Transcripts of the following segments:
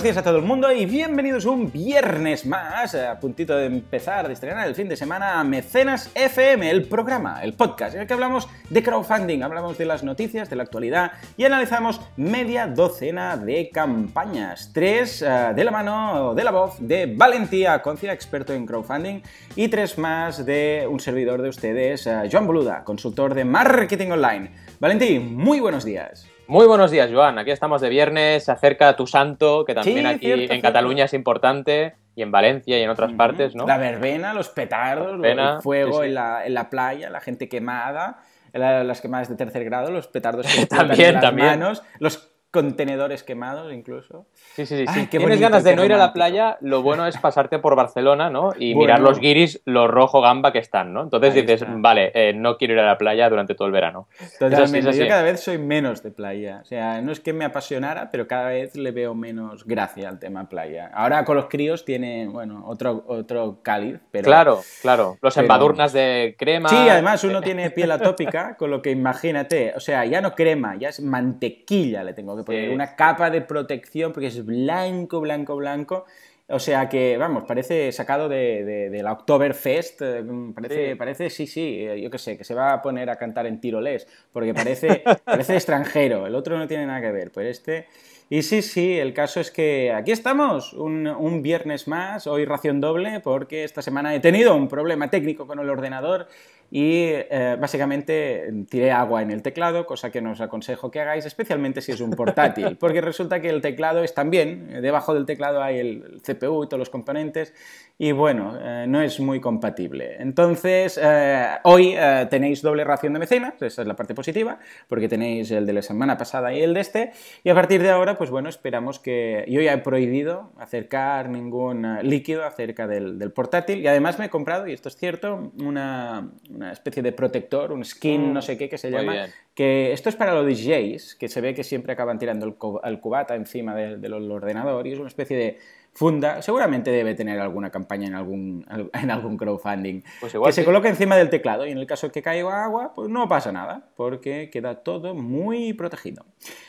Buenos días a todo el mundo y bienvenidos un viernes más, a puntito de empezar, de estrenar el fin de semana, Mecenas FM, el programa, el podcast, en el que hablamos de crowdfunding, hablamos de las noticias, de la actualidad y analizamos media docena de campañas. Tres uh, de la mano, de la voz de Valentía Concia, experto en crowdfunding, y tres más de un servidor de ustedes, uh, Joan Boluda, consultor de marketing online. Valentín, muy buenos días. Muy buenos días, Joan. Aquí estamos de viernes, se acerca tu santo, que también Sí, aquí cierto, en cierto. Cataluña es importante, y en Valencia y en otras partes, ¿no? La verbena, los petardos, verbena, el fuego sí, sí. En, la, en la playa, la gente quemada, la- las quemadas de tercer grado, los petardos que También, en las también. manos, los contenedores quemados incluso. Sí, sí, sí. Ay, Si tienes ganas de no ir a la playa, lo bueno es pasarte por Barcelona, ¿no? Y Bueno. mirar los guiris, lo rojo gamba que están, ¿no? Entonces Ahí dices, está. vale, eh, no quiero ir a la playa durante todo el verano. Es Totalmente. así, es así. Yo cada vez soy menos de playa. O sea, no es que me apasionara, pero cada vez le veo menos gracia al tema playa. Ahora con los críos tiene, bueno, otro, otro cáliz, pero... Claro, claro. Los Pero- embadurnas de crema. Sí, además uno tiene piel atópica, con lo que imagínate, o sea, ya no crema, ya es mantequilla le tengo que poner, Sí. una capa de protección porque es blanco, blanco, blanco. O sea que, vamos, parece sacado de, de, de la Oktoberfest, eh, parece, Sí. parece, sí, sí, eh, yo qué sé, que se va a poner a cantar en tirolés, porque parece, parece extranjero, el otro no tiene nada que ver, pues este... Y sí, sí, el caso es que aquí estamos, un, un viernes más, hoy ración doble, porque esta semana he tenido un problema técnico con el ordenador y eh, básicamente tiré agua en el teclado, cosa que no os aconsejo que hagáis, especialmente si es un portátil, porque resulta que el teclado es también, debajo del teclado hay el CPU y todos los componentes, y bueno, eh, no es muy compatible. Entonces, eh, hoy tenéis doble ración de mecenas, esa es la parte positiva, porque tenéis el de la semana pasada y el de este, y a partir de ahora, pues bueno, esperamos que... Yo ya he prohibido acercar ningún líquido acerca del, del portátil, y además me he comprado, y esto es cierto, una, una especie de protector, un skin, Mm, no sé qué, que se muy llama, bien. que esto es para los DJs, que se ve que siempre acaban tirando el, cu- el cubata encima de- del ordenador y es una especie de funda. Seguramente debe tener alguna campaña en algún, en algún crowdfunding. Pues igual que se sí. coloca encima del teclado y en el caso que caiga agua, pues no pasa nada, porque queda todo muy protegido.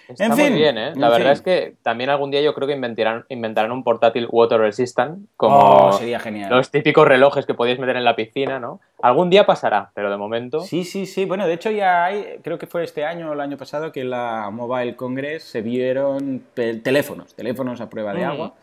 Está en muy fin, bien, ¿eh? La verdad fin. es que también algún día yo creo que inventarán, inventarán un portátil water resistant, como Oh, sería genial. los típicos relojes que podíais meter en la piscina, ¿no? Algún día pasará, pero de momento... Sí, sí, sí. Bueno, de hecho ya hay, creo que fue este año o el año pasado que en la Mobile Congress se vieron teléfonos, teléfonos a prueba de Mm. agua.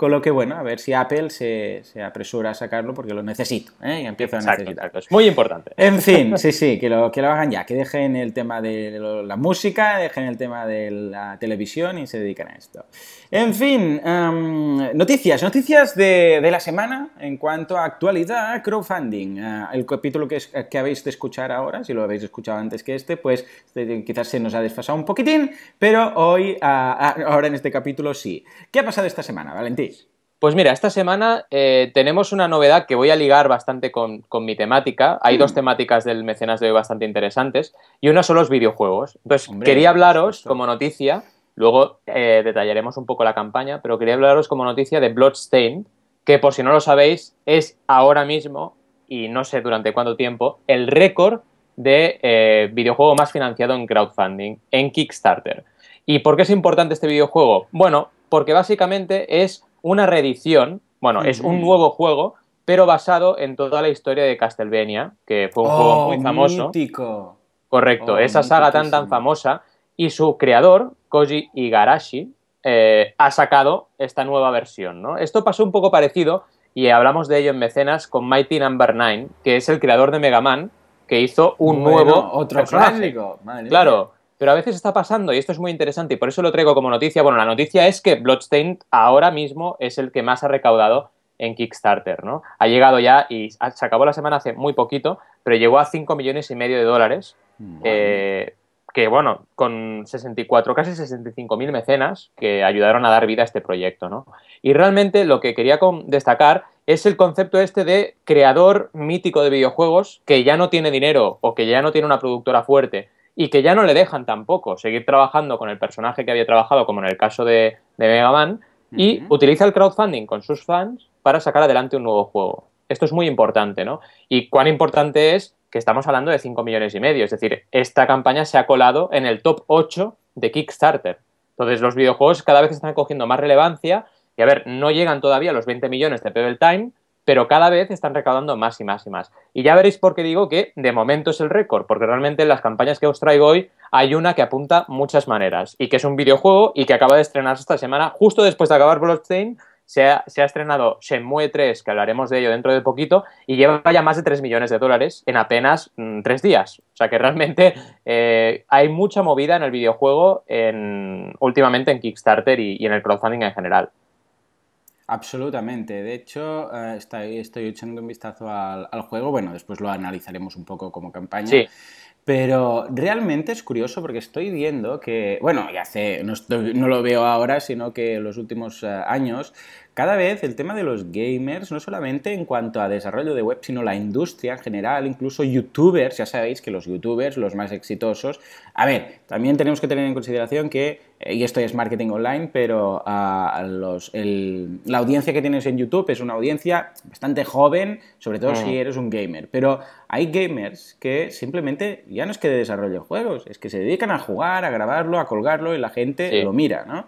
Con lo que, bueno, a ver si Apple se, se apresura a sacarlo porque lo necesito, ¿eh? Y empiezo a necesitar. exacto. Es muy importante. En fin, sí, sí, que lo, que lo hagan ya, que dejen el tema de lo- la música, dejen el tema de la televisión y se dediquen a esto. En fin, em, noticias, noticias de, de la semana en cuanto a actualidad, crowdfunding. Eh, el capítulo que, es- que habéis de escuchar ahora, si lo habéis escuchado antes que este, pues eh, quizás se nos ha desfasado un poquitín, pero hoy, ah, ah, ahora en este capítulo sí. ¿Qué ha pasado esta semana, Valentín? Pues mira, esta semana eh, tenemos una novedad que voy a ligar bastante con, con mi temática. Hay Hmm. dos temáticas del mecenas de hoy bastante interesantes y una son los videojuegos. Entonces, Hombre, quería hablaros como noticia, luego eh, detallaremos un poco la campaña, pero quería hablaros como noticia de Bloodstained, que por si no lo sabéis, es ahora mismo, y no sé durante cuánto tiempo, el récord de eh, videojuego más financiado en crowdfunding, en Kickstarter. ¿Y por qué es importante este videojuego? Bueno, porque básicamente es una reedición, bueno, es un nuevo juego, pero basado en toda la historia de Castlevania, que fue un juego muy famoso. Oh, mítico. Correcto, Oh, esa saga tan tan famosa. Y su creador, Koji Igarashi, eh, ha sacado esta nueva versión. ¿no? Esto pasó un poco parecido, y hablamos de ello en Mecenas, con Mighty Number 9, que es el creador de Mega Man, que hizo un Bueno, nuevo otro personaje. clásico. madre. Claro, pero a veces está pasando, y esto es muy interesante, y por eso lo traigo como noticia. Bueno, la noticia es que Bloodstained ahora mismo es el que más ha recaudado en Kickstarter, ¿no? Ha llegado ya, y se acabó la semana hace muy poquito, pero llegó a 5 millones y medio de dólares, eh, que bueno, con 64, casi 65 mil mecenas que ayudaron a dar vida a este proyecto, ¿no? Y realmente lo que quería destacar es el concepto este de creador mítico de videojuegos que ya no tiene dinero o que ya no tiene una productora fuerte y que ya no le dejan tampoco seguir trabajando con el personaje que había trabajado, como en el caso de, de Mega Man, y utiliza el crowdfunding con sus fans para sacar adelante un nuevo juego. Esto es muy importante, ¿no? Y cuán importante es que estamos hablando de 5 millones y medio. Es decir, esta campaña se ha colado en el top 8 de Kickstarter. Entonces los videojuegos cada vez están cogiendo más relevancia y a ver, no llegan todavía a los 20 millones de Pebble Time, pero cada vez están recaudando más y más y más. Y ya veréis por qué digo que de momento es el récord, porque realmente en las campañas que os traigo hoy hay una que apunta muchas maneras y que es un videojuego y que acaba de estrenarse esta semana, justo después de acabar Bloodstained, se ha, se ha, estrenado Shenmue 3, que hablaremos de ello dentro de poquito, y lleva ya más de 3 millones de dólares en apenas 3 mm, días. O sea que realmente eh, hay mucha movida en el videojuego en, últimamente en Kickstarter y en el crowdfunding en general. Absolutamente. De hecho, eh, estoy, estoy, echando un vistazo al, al, juego. Bueno, después lo analizaremos un poco como campaña. Sí. Pero realmente es curioso porque estoy viendo que, bueno, ya hace, no, estoy, no lo veo ahora, sino que en los últimos uh, años, cada vez el tema de los gamers, no solamente en cuanto a desarrollo de web, sino la industria en general, incluso youtubers, ya sabéis que los youtubers, los más exitosos, a ver, también tenemos que tener en consideración que, eh, y esto es marketing online, pero uh, los, el, la audiencia que tienes en YouTube es una audiencia bastante joven, sobre todo mm. si eres un gamer, pero hay gamers que simplemente ya no es que desarrollen juegos, es que se dedican a jugar, a grabarlo, a colgarlo y la gente sí. lo mira, ¿no?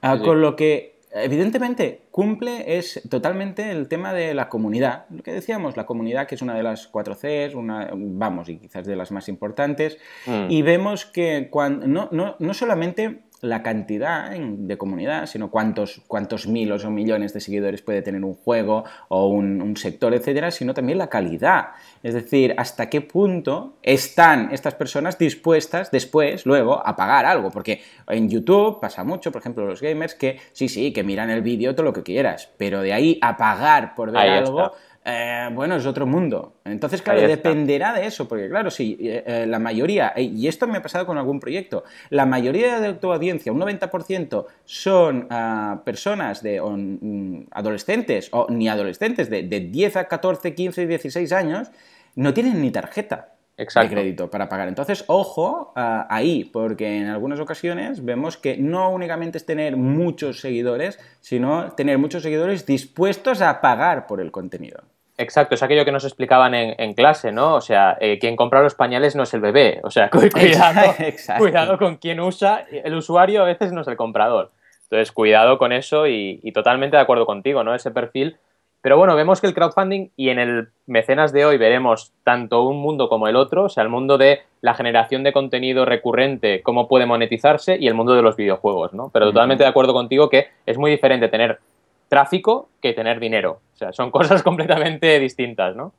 Uh, sí. Con lo que evidentemente cumple es totalmente el tema de la comunidad. Lo que decíamos, la comunidad que es una de las 4 Cs, una, vamos, y quizás de las más importantes, mm. y vemos que cuando, no, no, no solamente la cantidad de comunidad, sino cuántos, cuántos miles o millones de seguidores puede tener un juego o un, un, sector, etcétera, sino también la calidad. Es decir, hasta qué punto están estas personas dispuestas después, luego, a pagar algo. Porque en YouTube pasa mucho, por ejemplo, los gamers, que sí, sí, que miran el vídeo todo lo que quieras, pero de ahí a pagar por ver ahí algo. Está eh, bueno, es otro mundo. Entonces, claro, dependerá de eso, porque claro, sí, eh, eh, la mayoría, y esto me ha pasado con algún proyecto, la mayoría de tu audiencia, un 90%, son uh, personas de um, adolescentes, o ni adolescentes, de, de 10 a 14, 15, 16 años, no tienen ni tarjeta. Exacto. de crédito para pagar. Entonces, ojo uh, ahí, porque en algunas ocasiones vemos que no únicamente es tener muchos seguidores, sino tener muchos seguidores dispuestos a pagar por el contenido. Exacto, es aquello que nos explicaban en, en clase, ¿no? O sea, eh, quien compra los pañales no es el bebé. O sea, cuidado, cuidado con quien usa. El usuario a veces no es el comprador. Entonces, cuidado con eso y, y, totalmente de acuerdo contigo, ¿no? Ese perfil. Pero bueno, vemos que el crowdfunding y en el mecenas de hoy veremos tanto un mundo como el otro, o sea, el mundo de la generación de contenido recurrente, cómo puede monetizarse y el mundo de los videojuegos, ¿no? Pero totalmente de acuerdo contigo que es muy diferente tener tráfico que tener dinero. O sea, son cosas completamente distintas, ¿no?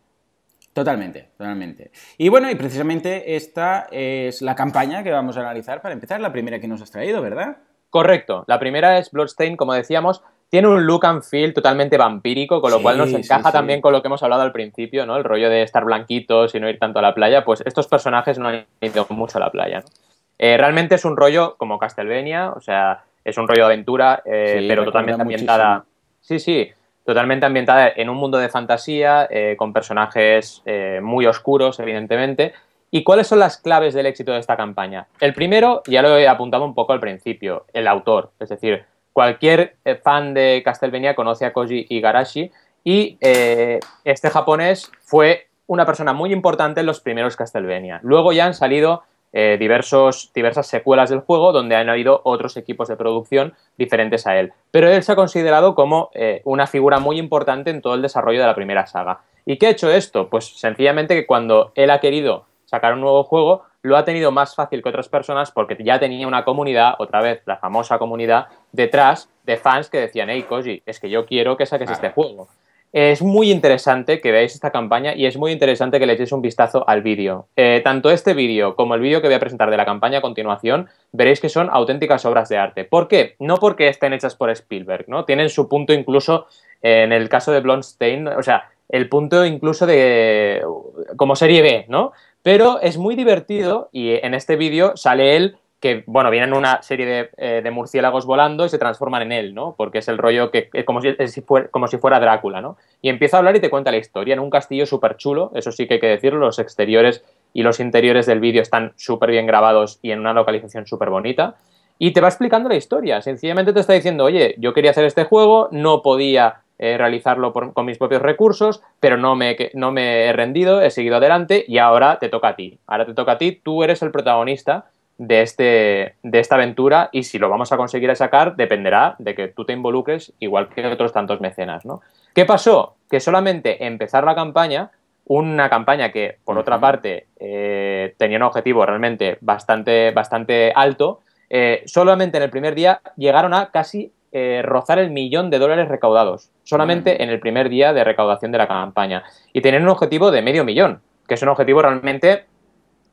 Totalmente, totalmente. Y bueno, y precisamente esta es la campaña que vamos a analizar para empezar, la primera que nos has traído, ¿verdad? Correcto. La primera es Bloodstain, como decíamos, tiene un look and feel totalmente vampírico, con lo sí, cual nos encaja sí, sí. también con lo que hemos hablado al principio, ¿no? El rollo de estar blanquitos y no ir tanto a la playa, pues estos personajes no han ido mucho a la playa, ¿no? Eh, realmente es un rollo como Castlevania, o sea, es un rollo de aventura, eh, pero totalmente ambientada... Sí, sí, totalmente ambientada en un mundo de fantasía, eh, con personajes eh, muy oscuros, evidentemente. ¿Y cuáles son las claves del éxito de esta campaña? El primero, ya lo he apuntado un poco al principio, el autor. Es decir, cualquier eh, fan de Castlevania conoce a Koji Igarashi y este japonés fue una persona muy importante en los primeros Castlevania. Luego ya han salido eh, diversos, diversas secuelas del juego donde han habido otros equipos de producción diferentes a él. Pero él se ha considerado como eh, una figura muy importante en todo el desarrollo de la primera saga. ¿Y qué ha hecho esto? Pues sencillamente que cuando él ha querido sacar un nuevo juego, lo ha tenido más fácil que otras personas porque ya tenía una comunidad, otra vez la famosa comunidad, detrás de fans que decían, hey Koji, es que yo quiero que saques este juego. Es muy interesante que veáis esta campaña y es muy interesante que le echéis un vistazo al vídeo. Eh, tanto este vídeo como el vídeo que voy a presentar de la campaña a continuación, veréis que son auténticas obras de arte. ¿Por qué? No porque estén hechas por Spielberg, ¿no? Tienen su punto incluso eh, en el caso de Blondstein, o sea, el punto incluso de como serie B, ¿no? Pero es muy divertido y en este vídeo sale él que, bueno, vienen una serie de, eh, de, murciélagos volando y se transforman en él, ¿no? Porque es el rollo que es como si, como si fuera Drácula, ¿no? Y empieza a hablar y te cuenta la historia en un castillo súper chulo, eso sí que hay que decirlo, los exteriores y los interiores del vídeo están súper bien grabados y en una localización súper bonita. Y te va explicando la historia, sencillamente te está diciendo, oye, yo quería hacer este juego, no podía eh, realizarlo con mis propios recursos, pero no me, no me he rendido, he seguido adelante y ahora te toca a ti. Ahora te toca a ti, tú eres el protagonista de, este, de esta aventura y si lo vamos a conseguir sacar dependerá de que tú te involucres igual que otros tantos mecenas, ¿no? ¿Qué pasó? Que solamente empezar la campaña, una campaña que, por otra parte, eh, tenía un objetivo realmente bastante, bastante alto, eh, solamente en el primer día llegaron a casi eh, rozar el millón de dólares recaudados, solamente en el primer día de recaudación de la campaña. Y tenían un objetivo de medio millón, que es un objetivo realmente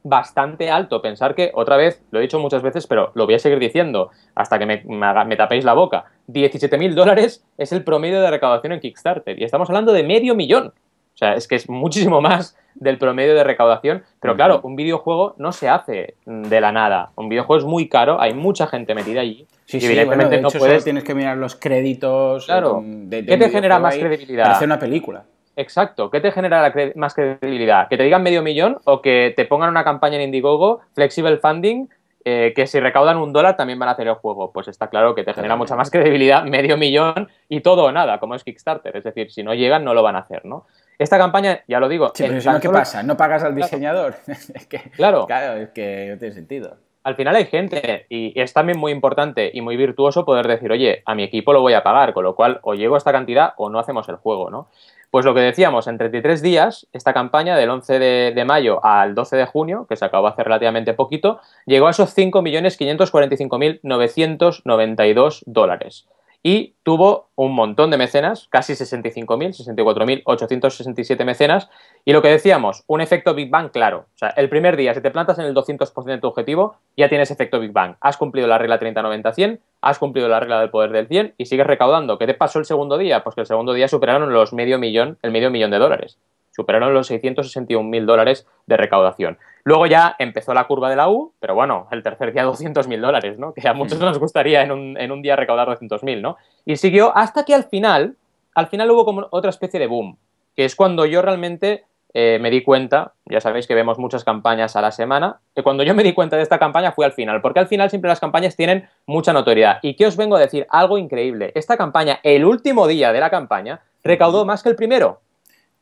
bastante alto. Pensar que, otra vez, lo he dicho muchas veces, pero lo voy a seguir diciendo hasta que me, tapéis la boca. 17.000 dólares es el promedio de recaudación en Kickstarter. Y estamos hablando de medio millón. O sea, es que es muchísimo más del promedio de recaudación. Pero claro, un videojuego no se hace de la nada. Un videojuego es muy caro, hay mucha gente metida allí. Sí, sí, evidentemente no puedes... tienes que mirar los créditos. Claro. De, ¿Qué te genera más credibilidad? Hacer una película. Exacto. ¿Qué te genera más credibilidad? ¿Que te digan medio millón o que te pongan una campaña en Indiegogo, flexible funding, eh, que si recaudan un dólar también van a hacer el juego? Pues está claro que te genera mucha más credibilidad, medio millón y todo o nada, como es Kickstarter. Es decir, si no llegan, no lo van a hacer, ¿no? Esta campaña, ya lo digo. Sí, pero ¿qué pasa? ¿No pagas al diseñador? es que, claro. Claro, es que no tiene sentido al final hay gente y es también muy importante y muy virtuoso poder decir, oye, a mi equipo lo voy a pagar, con lo cual o llego a esta cantidad o no hacemos el juego, ¿no? Pues lo que decíamos, en 33 días, esta campaña del 11 de, mayo al 12 de junio, que se acabó hace relativamente poquito, llegó a esos 5.545.992 dólares y tuvo un montón de mecenas, casi 65.000, 64.867 mecenas, y lo que decíamos, un efecto Big Bang claro. O sea, el primer día, si te plantas en el 200% de tu objetivo, ya tienes efecto Big Bang. Has cumplido la regla 30-90-100, has cumplido la regla del poder del 100 y sigues recaudando. ¿Qué te pasó el segundo día? Pues que el segundo día superaron los medio millón, el medio millón de dólares superaron los 661.000 dólares de recaudación. Luego ya empezó la curva de la U, pero bueno, el tercer día 200.000 dólares, ¿no? Que a muchos nos gustaría en un, en un día recaudar 200.000, ¿no? Y siguió hasta que al final, al final hubo como otra especie de boom, que es cuando yo realmente eh, me di cuenta, ya sabéis que vemos muchas campañas a la semana, que cuando yo me di cuenta de esta campaña fue al final, porque al final siempre las campañas tienen mucha notoriedad. ¿Y qué os vengo a decir? Algo increíble. Esta campaña, el último día de la campaña, recaudó más que el primero.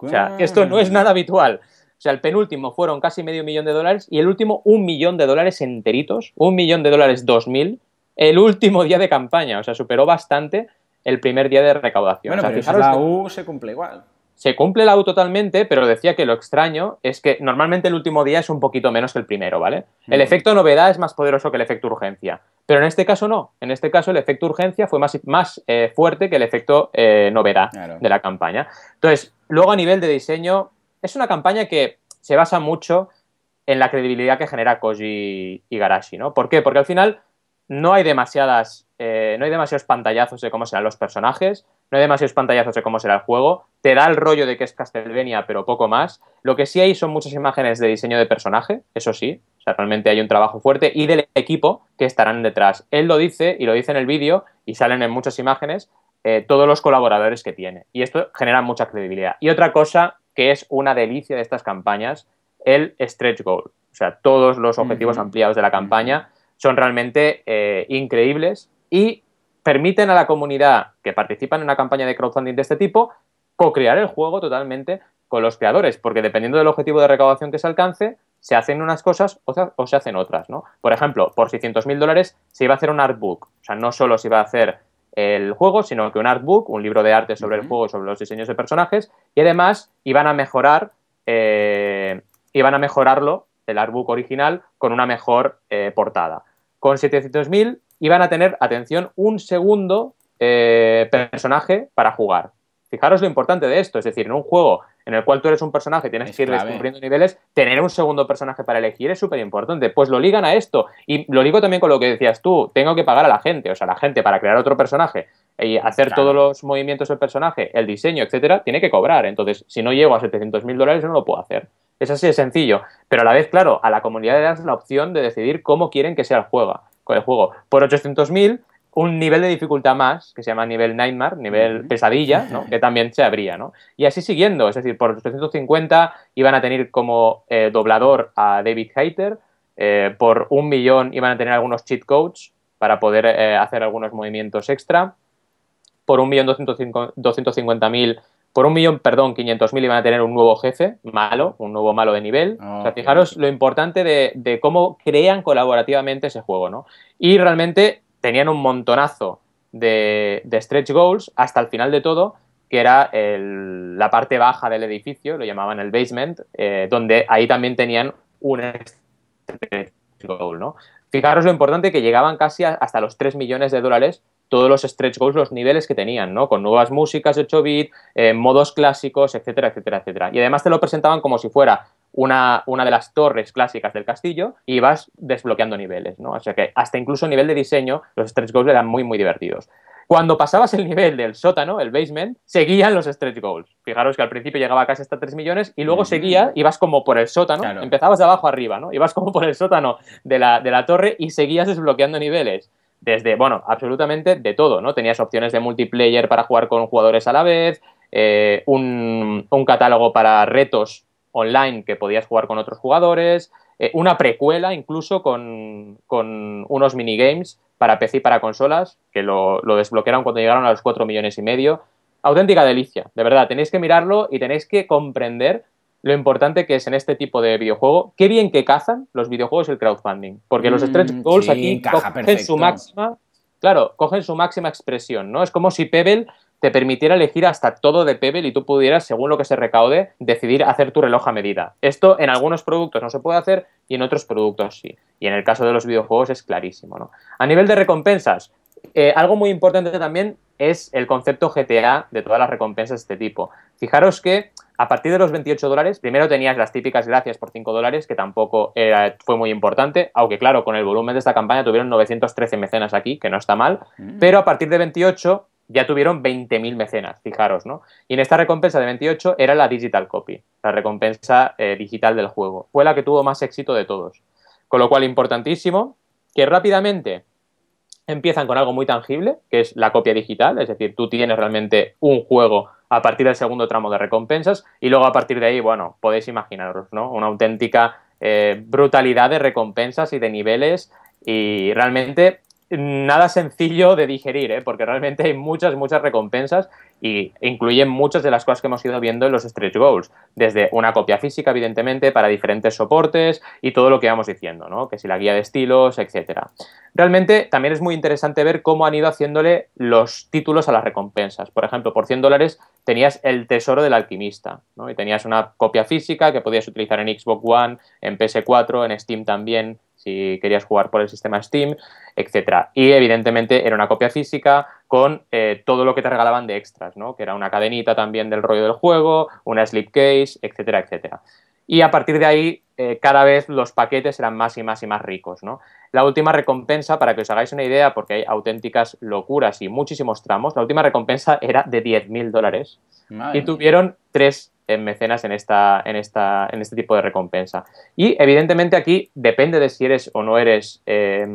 O sea, esto no es nada habitual. O sea, el penúltimo fueron casi medio millón de dólares y el último un millón de dólares enteritos, un millón de dólares dos mil, el último día de campaña. O sea, superó bastante el primer día de recaudación. Bueno, pero la U se cumple igual. Se cumple la U totalmente, pero decía que lo extraño es que normalmente el último día es un poquito menos que el primero, ¿vale? El mm. efecto novedad es más poderoso que el efecto urgencia. Pero en este caso no. En este caso el efecto urgencia fue más, más eh, fuerte que el efecto eh, novedad de la campaña. Entonces, luego a nivel de diseño, es una campaña que se basa mucho en la credibilidad que genera Koji Igarashi, ¿no? ¿Por qué? Porque al final no hay demasiadas, eh, no hay demasiados pantallazos de cómo serán los personajes, no hay demasiados pantallazos de cómo será el juego, te da el rollo de que es Castlevania, pero poco más. Lo que sí hay son muchas imágenes de diseño de personaje, eso sí, o sea, realmente hay un trabajo fuerte y del equipo que estarán detrás. Él lo dice y lo dice en el vídeo y salen en muchas imágenes eh, todos los colaboradores que tiene. Y esto genera mucha credibilidad. Y otra cosa que es una delicia de estas campañas, el stretch goal. O sea, todos los objetivos ampliados de la campaña son realmente eh, increíbles y permiten a la comunidad que participa en una campaña de crowdfunding de este tipo co-crear el juego totalmente con los creadores, porque dependiendo del objetivo de recaudación que se alcance, se hacen unas cosas o se, hacen otras, ¿no? Por ejemplo, por 600.000 dólares se iba a hacer un artbook, o sea, no solo se iba a hacer el juego, sino que un artbook, un libro de arte sobre el juego, sobre los diseños de personajes, y además iban a mejorar, eh, iban a mejorarlo, el artbook original, con una mejor eh, portada. Con 700.000 iban a tener, atención, un segundo eh, personaje para jugar. Fijaros lo importante de esto, es decir, en un juego en el cual tú eres un personaje, tienes que ir descubriendo niveles, tener un segundo personaje para elegir es súper importante. Pues lo ligan a esto. Y lo ligo también con lo que decías tú, tengo que pagar a la gente, o sea, la gente para crear otro personaje y hacer todos los movimientos del personaje, el diseño, etcétera, tiene que cobrar. Entonces, si no llego a 700 mil dólares, no lo puedo hacer. Es así de sencillo. Pero a la vez, claro, a la comunidad le das la opción de decidir cómo quieren que sea el juego. Con el juego. Por 800 mil un nivel de dificultad más, que se llama nivel Nightmare, nivel pesadilla, ¿no? que también se abría. ¿no? Y así siguiendo, es decir, por 350 iban a tener como eh, doblador a David Hayter, eh, por un millón iban a tener algunos cheat codes para poder eh, hacer algunos movimientos extra, por un millón 250 mil por un millón, perdón, 500 mil iban a tener un nuevo jefe malo, un nuevo malo de nivel. o sea, fijaros lo importante de, cómo crean colaborativamente ese juego, ¿no? Y realmente tenían un montonazo de, stretch goals hasta el final de todo, que era la parte baja del edificio, lo llamaban el basement, eh, donde ahí también tenían un stretch goal, ¿no? Fijaros lo importante que llegaban casi hasta los 3 millones de dólares todos los stretch goals, los niveles que tenían, ¿no? Con nuevas músicas de 8 bit, eh, modos clásicos, etcétera, etcétera, etcétera. Y además te lo presentaban como si fuera una, una, de las torres clásicas del castillo y vas desbloqueando niveles, ¿no? O sea que hasta incluso a nivel de diseño los stretch goals eran muy, muy divertidos. Cuando pasabas el nivel del sótano, el basement, seguían los stretch goals. Fijaros que al principio llegaba casi hasta 3 millones y luego seguía, ibas como por el sótano, empezabas de abajo arriba, ¿no? Ibas como por el sótano de la, de la torre y seguías desbloqueando niveles desde, bueno, absolutamente de todo, ¿no? Tenías opciones de multiplayer para jugar con jugadores a la vez, eh, un, catálogo para retos online que podías jugar con otros jugadores, eh, una precuela incluso con, unos minigames para PC y para consolas, que lo, lo, desbloquearon cuando llegaron a los 4 millones y medio. Auténtica delicia, de verdad, tenéis que mirarlo y tenéis que comprender lo importante que es en este tipo de videojuego. Qué bien que cazan los videojuegos el crowdfunding. Porque los stretch mm, goals aquí cogen su máxima. Claro, cogen su máxima expresión, ¿no? Es como si Pebble te permitiera elegir hasta todo de Pebble y tú pudieras, según lo que se recaude, decidir hacer tu reloj a medida. Esto en algunos productos no se puede hacer y en otros productos sí. Y en el caso de los videojuegos es clarísimo, ¿no? A nivel de recompensas, eh, algo muy importante también es el concepto GTA de todas las recompensas de este tipo. Fijaros que a partir de los 28 dólares, primero tenías las típicas gracias por 5 dólares, que tampoco fue muy importante, aunque claro, con el volumen de esta campaña tuvieron 913 mecenas aquí, que no está mal, mm. pero a partir de 28 ya tuvieron 20.000 mecenas, fijaros, ¿no? Y en esta recompensa de 28 era la Digital Copy, la recompensa eh, digital del juego. Fue la que tuvo más éxito de todos. Con lo cual, importantísimo, que rápidamente empiezan con algo muy tangible, que es la copia digital, es decir, tú tienes realmente un juego a partir del segundo tramo de recompensas y luego a partir de ahí, bueno, podéis imaginaros, ¿no? Una auténtica eh, brutalidad de recompensas y de niveles y realmente nada sencillo de digerir, ¿eh? porque realmente hay muchas, muchas recompensas y incluyen muchas de las cosas que hemos ido viendo en los stretch goals, desde una copia física, evidentemente, para diferentes soportes y todo lo que vamos diciendo, ¿no? que si la guía de estilos, etcétera. Realmente también es muy interesante ver cómo han ido haciéndole los títulos a las recompensas. Por ejemplo, por 100 dólares tenías el tesoro del alquimista, ¿no? y tenías una copia física que podías utilizar en Xbox One, en PS4, en Steam también, si querías jugar por el sistema Steam, etc. Y evidentemente era una copia física con eh, todo lo que te regalaban de extras, ¿no? que era una cadenita también del rollo del juego, una slipcase, etcétera, etcétera. Y a partir de ahí, eh, cada vez los paquetes eran más y más y más ricos. ¿no? La última recompensa, para que os hagáis una idea, porque hay auténticas locuras y muchísimos tramos, la última recompensa era de 10.000 dólares. Y tuvieron tres en mecenas en, esta, en, esta, en este tipo de recompensa. Y evidentemente aquí depende de si eres o no eres eh,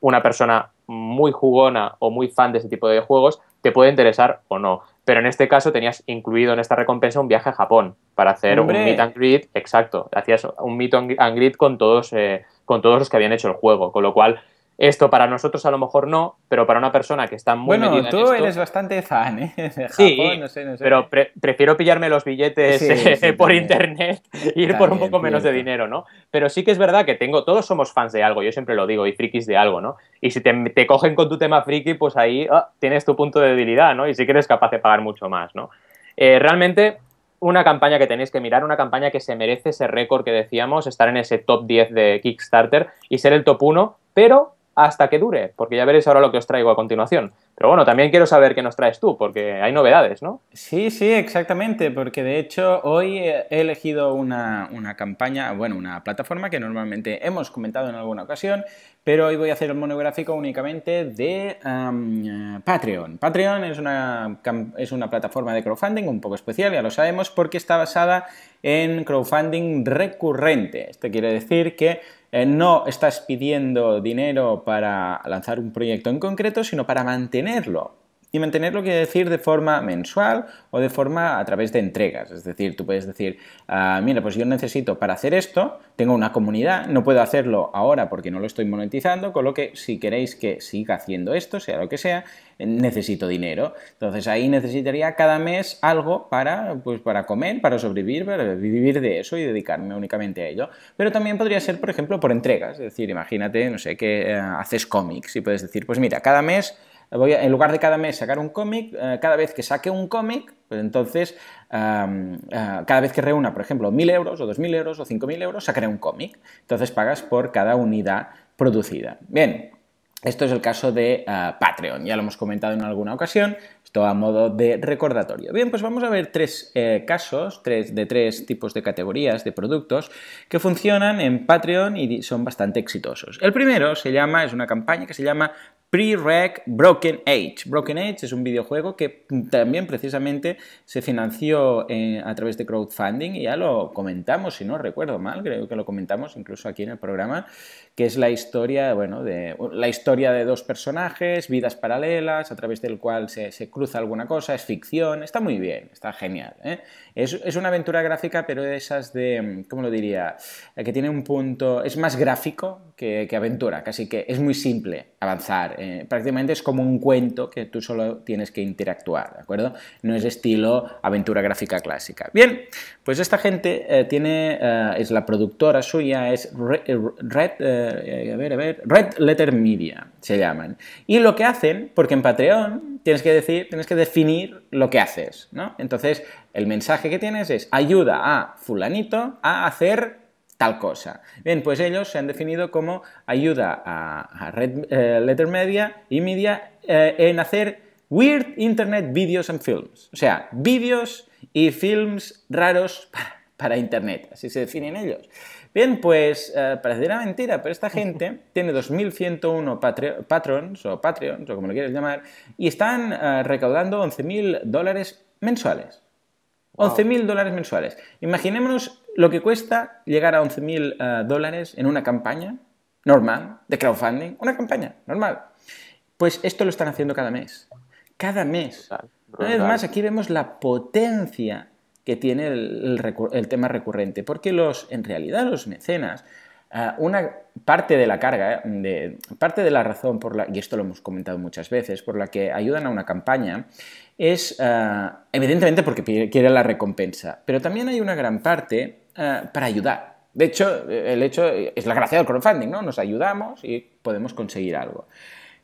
una persona muy jugona o muy fan de este tipo de juegos, te puede interesar o no. Pero en este caso tenías incluido en esta recompensa un viaje a Japón para hacer un meet and greet, exacto, hacías un meet and greet con todos, eh, con todos los que habían hecho el juego, con lo cual esto para nosotros a lo mejor no, pero para una persona que está muy bueno, tú eres bastante fan, ¿eh? De Japón, sí, no sé, no sé. pero prefiero pillarme los billetes eh, por internet e ir por un poco menos de dinero, ¿no? Pero sí que es verdad que tengo, todos somos fans de algo, yo siempre lo digo, y frikis de algo, ¿no? Y si te, cogen con tu tema friki, pues ahí ah, tienes tu punto de debilidad, ¿no? Y sí que eres capaz de pagar mucho más, ¿no? Eh, realmente una campaña que tenéis que mirar, una campaña que se merece ese récord que decíamos, estar en ese top 10 de Kickstarter y ser el top 1, pero hasta que dure, porque ya veréis ahora lo que os traigo a continuación. Pero bueno, también quiero saber qué nos traes tú, porque hay novedades, ¿no? Sí, sí, exactamente, porque de hecho hoy he elegido una, campaña, bueno, una plataforma que normalmente hemos comentado en alguna ocasión, pero hoy voy a hacer el monográfico únicamente de Patreon. Patreon es una, es una plataforma de crowdfunding un poco especial, ya lo sabemos, porque está basada en crowdfunding recurrente. Esto quiere decir que eh, no estás pidiendo dinero para lanzar un proyecto en concreto, sino para mantenerlo Y mantenerlo quiere decir de forma mensual o de forma a través de entregas. Es decir, tú puedes decir, ah, mira, pues yo necesito para hacer esto, tengo una comunidad, no puedo hacerlo ahora porque no lo estoy monetizando, con lo que si queréis que siga haciendo esto, sea lo que sea, necesito dinero. Entonces ahí necesitaría cada mes algo para, pues, para comer, para sobrevivir, para vivir de eso y dedicarme únicamente a ello. Pero también podría ser, por ejemplo, por entregas. Es decir, imagínate, no sé, que eh, haces cómics y puedes decir, pues mira, cada mes en lugar de cada mes sacar un cómic, eh, cada vez que saque un cómic, pues entonces, eh, cada vez que reúna, por ejemplo, 1.000 euros o 2.000 euros o 5.000 euros, sacaré un cómic. Entonces pagas por cada unidad producida. Bien, esto es el caso de eh, Patreon, ya lo hemos comentado en alguna ocasión, esto a modo de recordatorio. Bien, pues vamos a ver tres casos tres, de tres tipos de categorías de productos que funcionan en Patreon y son bastante exitosos. El primero se llama, es una campaña que se llama Pre-Rec Broken Age. Broken Age es un videojuego que también precisamente se financió eh, a través de crowdfunding y ya lo comentamos, si no recuerdo mal, creo que lo comentamos incluso aquí en el programa, que es la historia, bueno, de la historia de dos personajes, vidas paralelas, a través del cual se, cruza alguna cosa, es ficción, está muy bien, está genial. ¿eh? Es, una aventura gráfica, pero de esas de, ¿cómo lo diría? Que tiene un punto, es más gráfico que, que aventura, casi que es muy simple avanzar eh, prácticamente es como un cuento que tú solo tienes que interactuar, ¿de acuerdo? No es estilo aventura gráfica clásica. Bien, pues esta gente eh, tiene, eh, es la productora suya, es Red, Red Letter Media, se llaman. Y lo que hacen, porque en Patreon tienes que decir, tienes que definir lo que haces, ¿no? Entonces, el mensaje que tienes es ayuda a fulanito a hacer tal cosa. Bien, pues ellos se han definido como ayuda a, Red eh, Letter Media y Media eh, en hacer Weird Internet Videos and Films. O sea, vídeos y films raros para, Internet, así se definen ellos. Bien, pues eh, parecería mentira, pero esta gente tiene 2.101 patrons o Patreons, o como lo quieres llamar, y están recaudando 11.000 dólares mensuales. 11.000 dólares mensuales. Imaginémonos lo que cuesta llegar a 11.000 eh, dólares en una campaña normal de crowdfunding, una campaña normal. Pues esto lo están haciendo cada mes. Cada mes. Una vez más, aquí vemos la potencia que tiene el, tema recurrente, porque los, en realidad los mecenas, eh, una parte de la carga, eh, de, parte de la razón por la, y esto lo hemos comentado muchas veces, por la que ayudan a una campaña, es evidentemente porque quieren la recompensa, pero también hay una gran parte eh, para ayudar. De hecho, el hecho es la gracia del crowdfunding, ¿no? Nos ayudamos y podemos conseguir algo.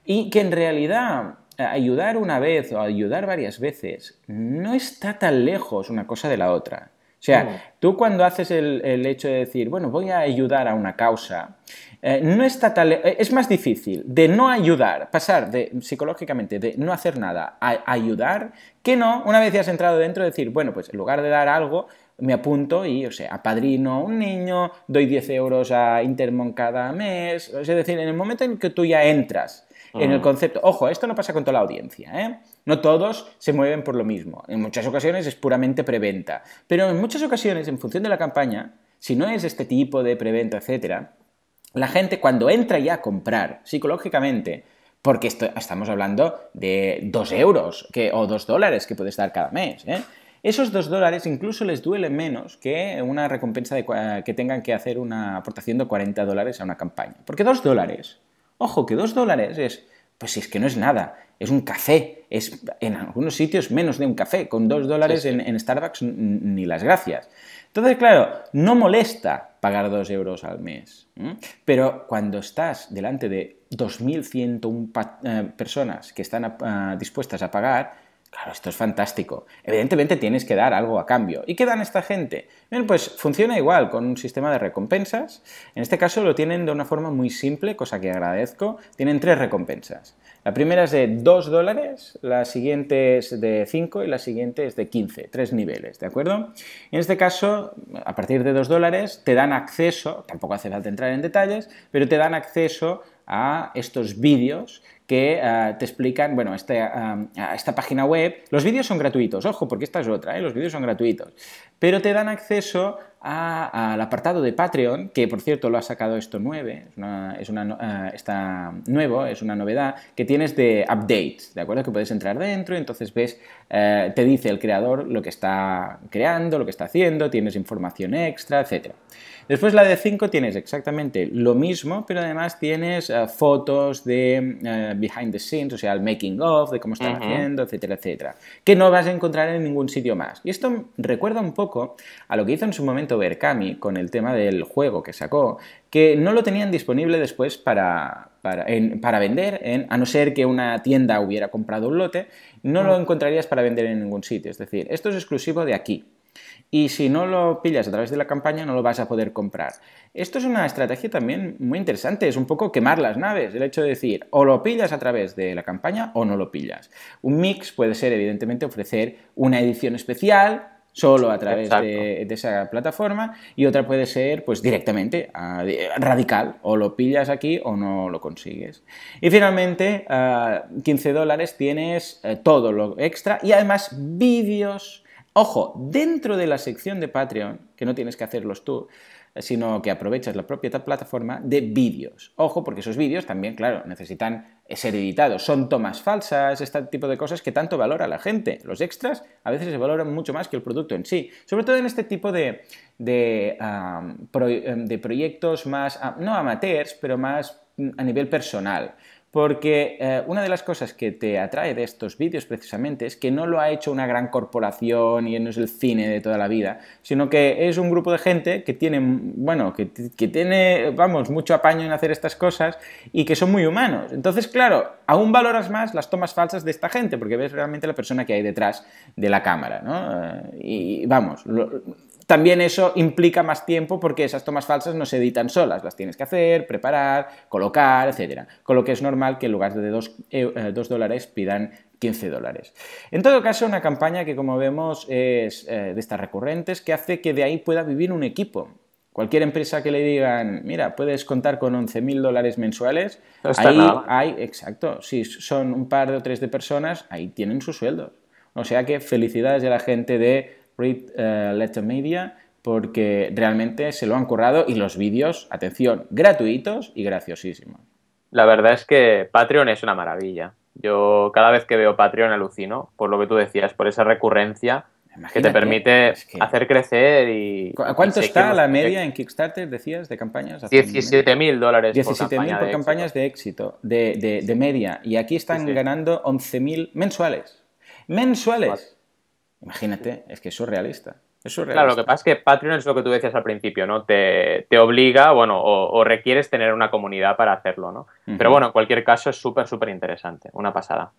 Y que en realidad eh, ayudar una vez o ayudar varias veces no está tan lejos una cosa de la otra. O sea, tú cuando haces el, hecho de decir, bueno, voy a ayudar a una causa, eh, no está tan es más difícil de no ayudar, pasar de psicológicamente de no hacer nada a ayudar, que no, una vez ya has entrado dentro, decir, bueno, pues en lugar de dar algo, me apunto y, o sea, apadrino un niño, doy 10 euros a Intermon cada mes. Es decir, en el momento en que tú ya entras en el concepto, ojo, esto no pasa con toda la audiencia, ¿eh? No todos se mueven por lo mismo. En muchas ocasiones es puramente preventa. Pero en muchas ocasiones, en función de la campaña, si no es este tipo de preventa, etcétera, la gente cuando entra ya a comprar psicológicamente, porque estamos hablando de 2 euros que, o 2 dólares que puedes dar cada mes, ¿eh? Esos dos dólares incluso les duele menos que una recompensa de, que tengan que hacer una aportación de 40 dólares a una campaña. Porque dos dólares, ojo, que dos dólares es, pues si es que no es nada, es un café, es en algunos sitios menos de un café, con dos dólares En, Starbucks ni las gracias. Entonces, claro, no molesta pagar dos euros al mes, pero cuando estás delante de 2.101 eh, personas que están dispuestas a pagar, Claro, esto es fantástico. Evidentemente tienes que dar algo a cambio. ¿Y qué dan esta gente? Bien, pues funciona igual con un sistema de recompensas. En este caso lo tienen de una forma muy simple, cosa que agradezco. Tienen tres recompensas. La primera es de 2 dólares, la siguiente es de 5 y la siguiente es de 15, tres niveles, ¿de acuerdo? En este caso, a partir de 2 dólares, te dan acceso, tampoco hace falta entrar en detalles, pero te dan acceso a estos vídeos que eh, te explican, bueno, este, eh, esta página web, los vídeos son gratuitos, ojo, porque esta es otra, ¿eh? los vídeos son gratuitos, pero te dan acceso al apartado de Patreon, que por cierto lo ha sacado esto 9, es una, es una, está nuevo, es una novedad, que tienes de updates, ¿de acuerdo? Que puedes entrar dentro y entonces ves, eh, te dice el creador lo que está creando, lo que está haciendo, tienes información extra, etcétera. Después la de 5 tienes exactamente lo mismo, pero además tienes eh, fotos de eh, behind the scenes, o sea, el making of, de cómo están haciendo, etcétera, etcétera, que no vas a encontrar en ningún sitio más. Y esto recuerda un poco a lo que hizo en su momento Berkami con el tema del juego que sacó, que no lo tenían disponible después para, para, vender, a no ser que una tienda hubiera comprado un lote, no lo encontrarías para vender en ningún sitio. Es decir, esto es exclusivo de aquí y si no lo pillas a través de la campaña no lo vas a poder comprar. Esto es una estrategia también muy interesante, es un poco quemar las naves, el hecho de decir o lo pillas a través de la campaña o no lo pillas. Un mix puede ser evidentemente ofrecer una edición especial solo a través de, esa plataforma y otra puede ser pues directamente radical o lo pillas aquí o no lo consigues y finalmente a 15 dólares tienes eh, todo lo extra y además vídeos Ojo, dentro de la sección de Patreon, que no tienes que hacerlos tú, sino que aprovechas la propia plataforma de vídeos. Ojo, porque esos vídeos también, claro, necesitan ser editados. Son tomas falsas, este tipo de cosas que tanto valora la gente. Los extras a veces se valoran mucho más que el producto en sí. Sobre todo en este tipo de, de, de proyectos más, no amateurs, pero más a nivel personal. Porque eh, una de las cosas que te atrae de estos vídeos precisamente es que no lo ha hecho una gran corporación y no es el cine de toda la vida, sino que es un grupo de gente que tiene, bueno, que, tiene, vamos, mucho apaño en hacer estas cosas y que son muy humanos. Entonces, claro, aún valoras más las tomas falsas de esta gente porque ves realmente la persona que hay detrás de la cámara, ¿no? Eh, y vamos, también eso implica más tiempo porque esas tomas falsas no se editan solas, las tienes que hacer, preparar, colocar, etc. Con lo que es normal que en lugar de 2 eh, dólares pidan 15 dólares. En todo caso, una campaña que como vemos es eh, de estas recurrentes que hace que de ahí pueda vivir un equipo. Cualquier empresa que le digan, mira, puedes contar con 11.000 dólares mensuales, ahí hay, exacto, si son un par o tres de personas, ahí tienen sus sueldos. O sea que felicidades a la gente de Read eh, Letter Media porque realmente se lo han currado y los vídeos, atención, gratuitos y graciosísimos. La verdad es que Patreon es una maravilla. Yo cada vez que veo Patreon alucino, por lo que tú decías, por esa recurrencia que te permite hacer crecer y... ¿Cuánto está la media en Kickstarter, decías, de campañas? 17.000 dólares 17.000 por, campañas de éxito, de, media. Y aquí están ganando 11.000 mensuales. Mensuales. Imagínate, es que es surrealista. Es surrealista. Claro, lo que pasa es que Patreon es lo que tú decías al principio, ¿no? Te, obliga, bueno, o, requieres tener una comunidad para hacerlo, ¿no? Pero bueno, en cualquier caso es súper, súper interesante. Una pasada.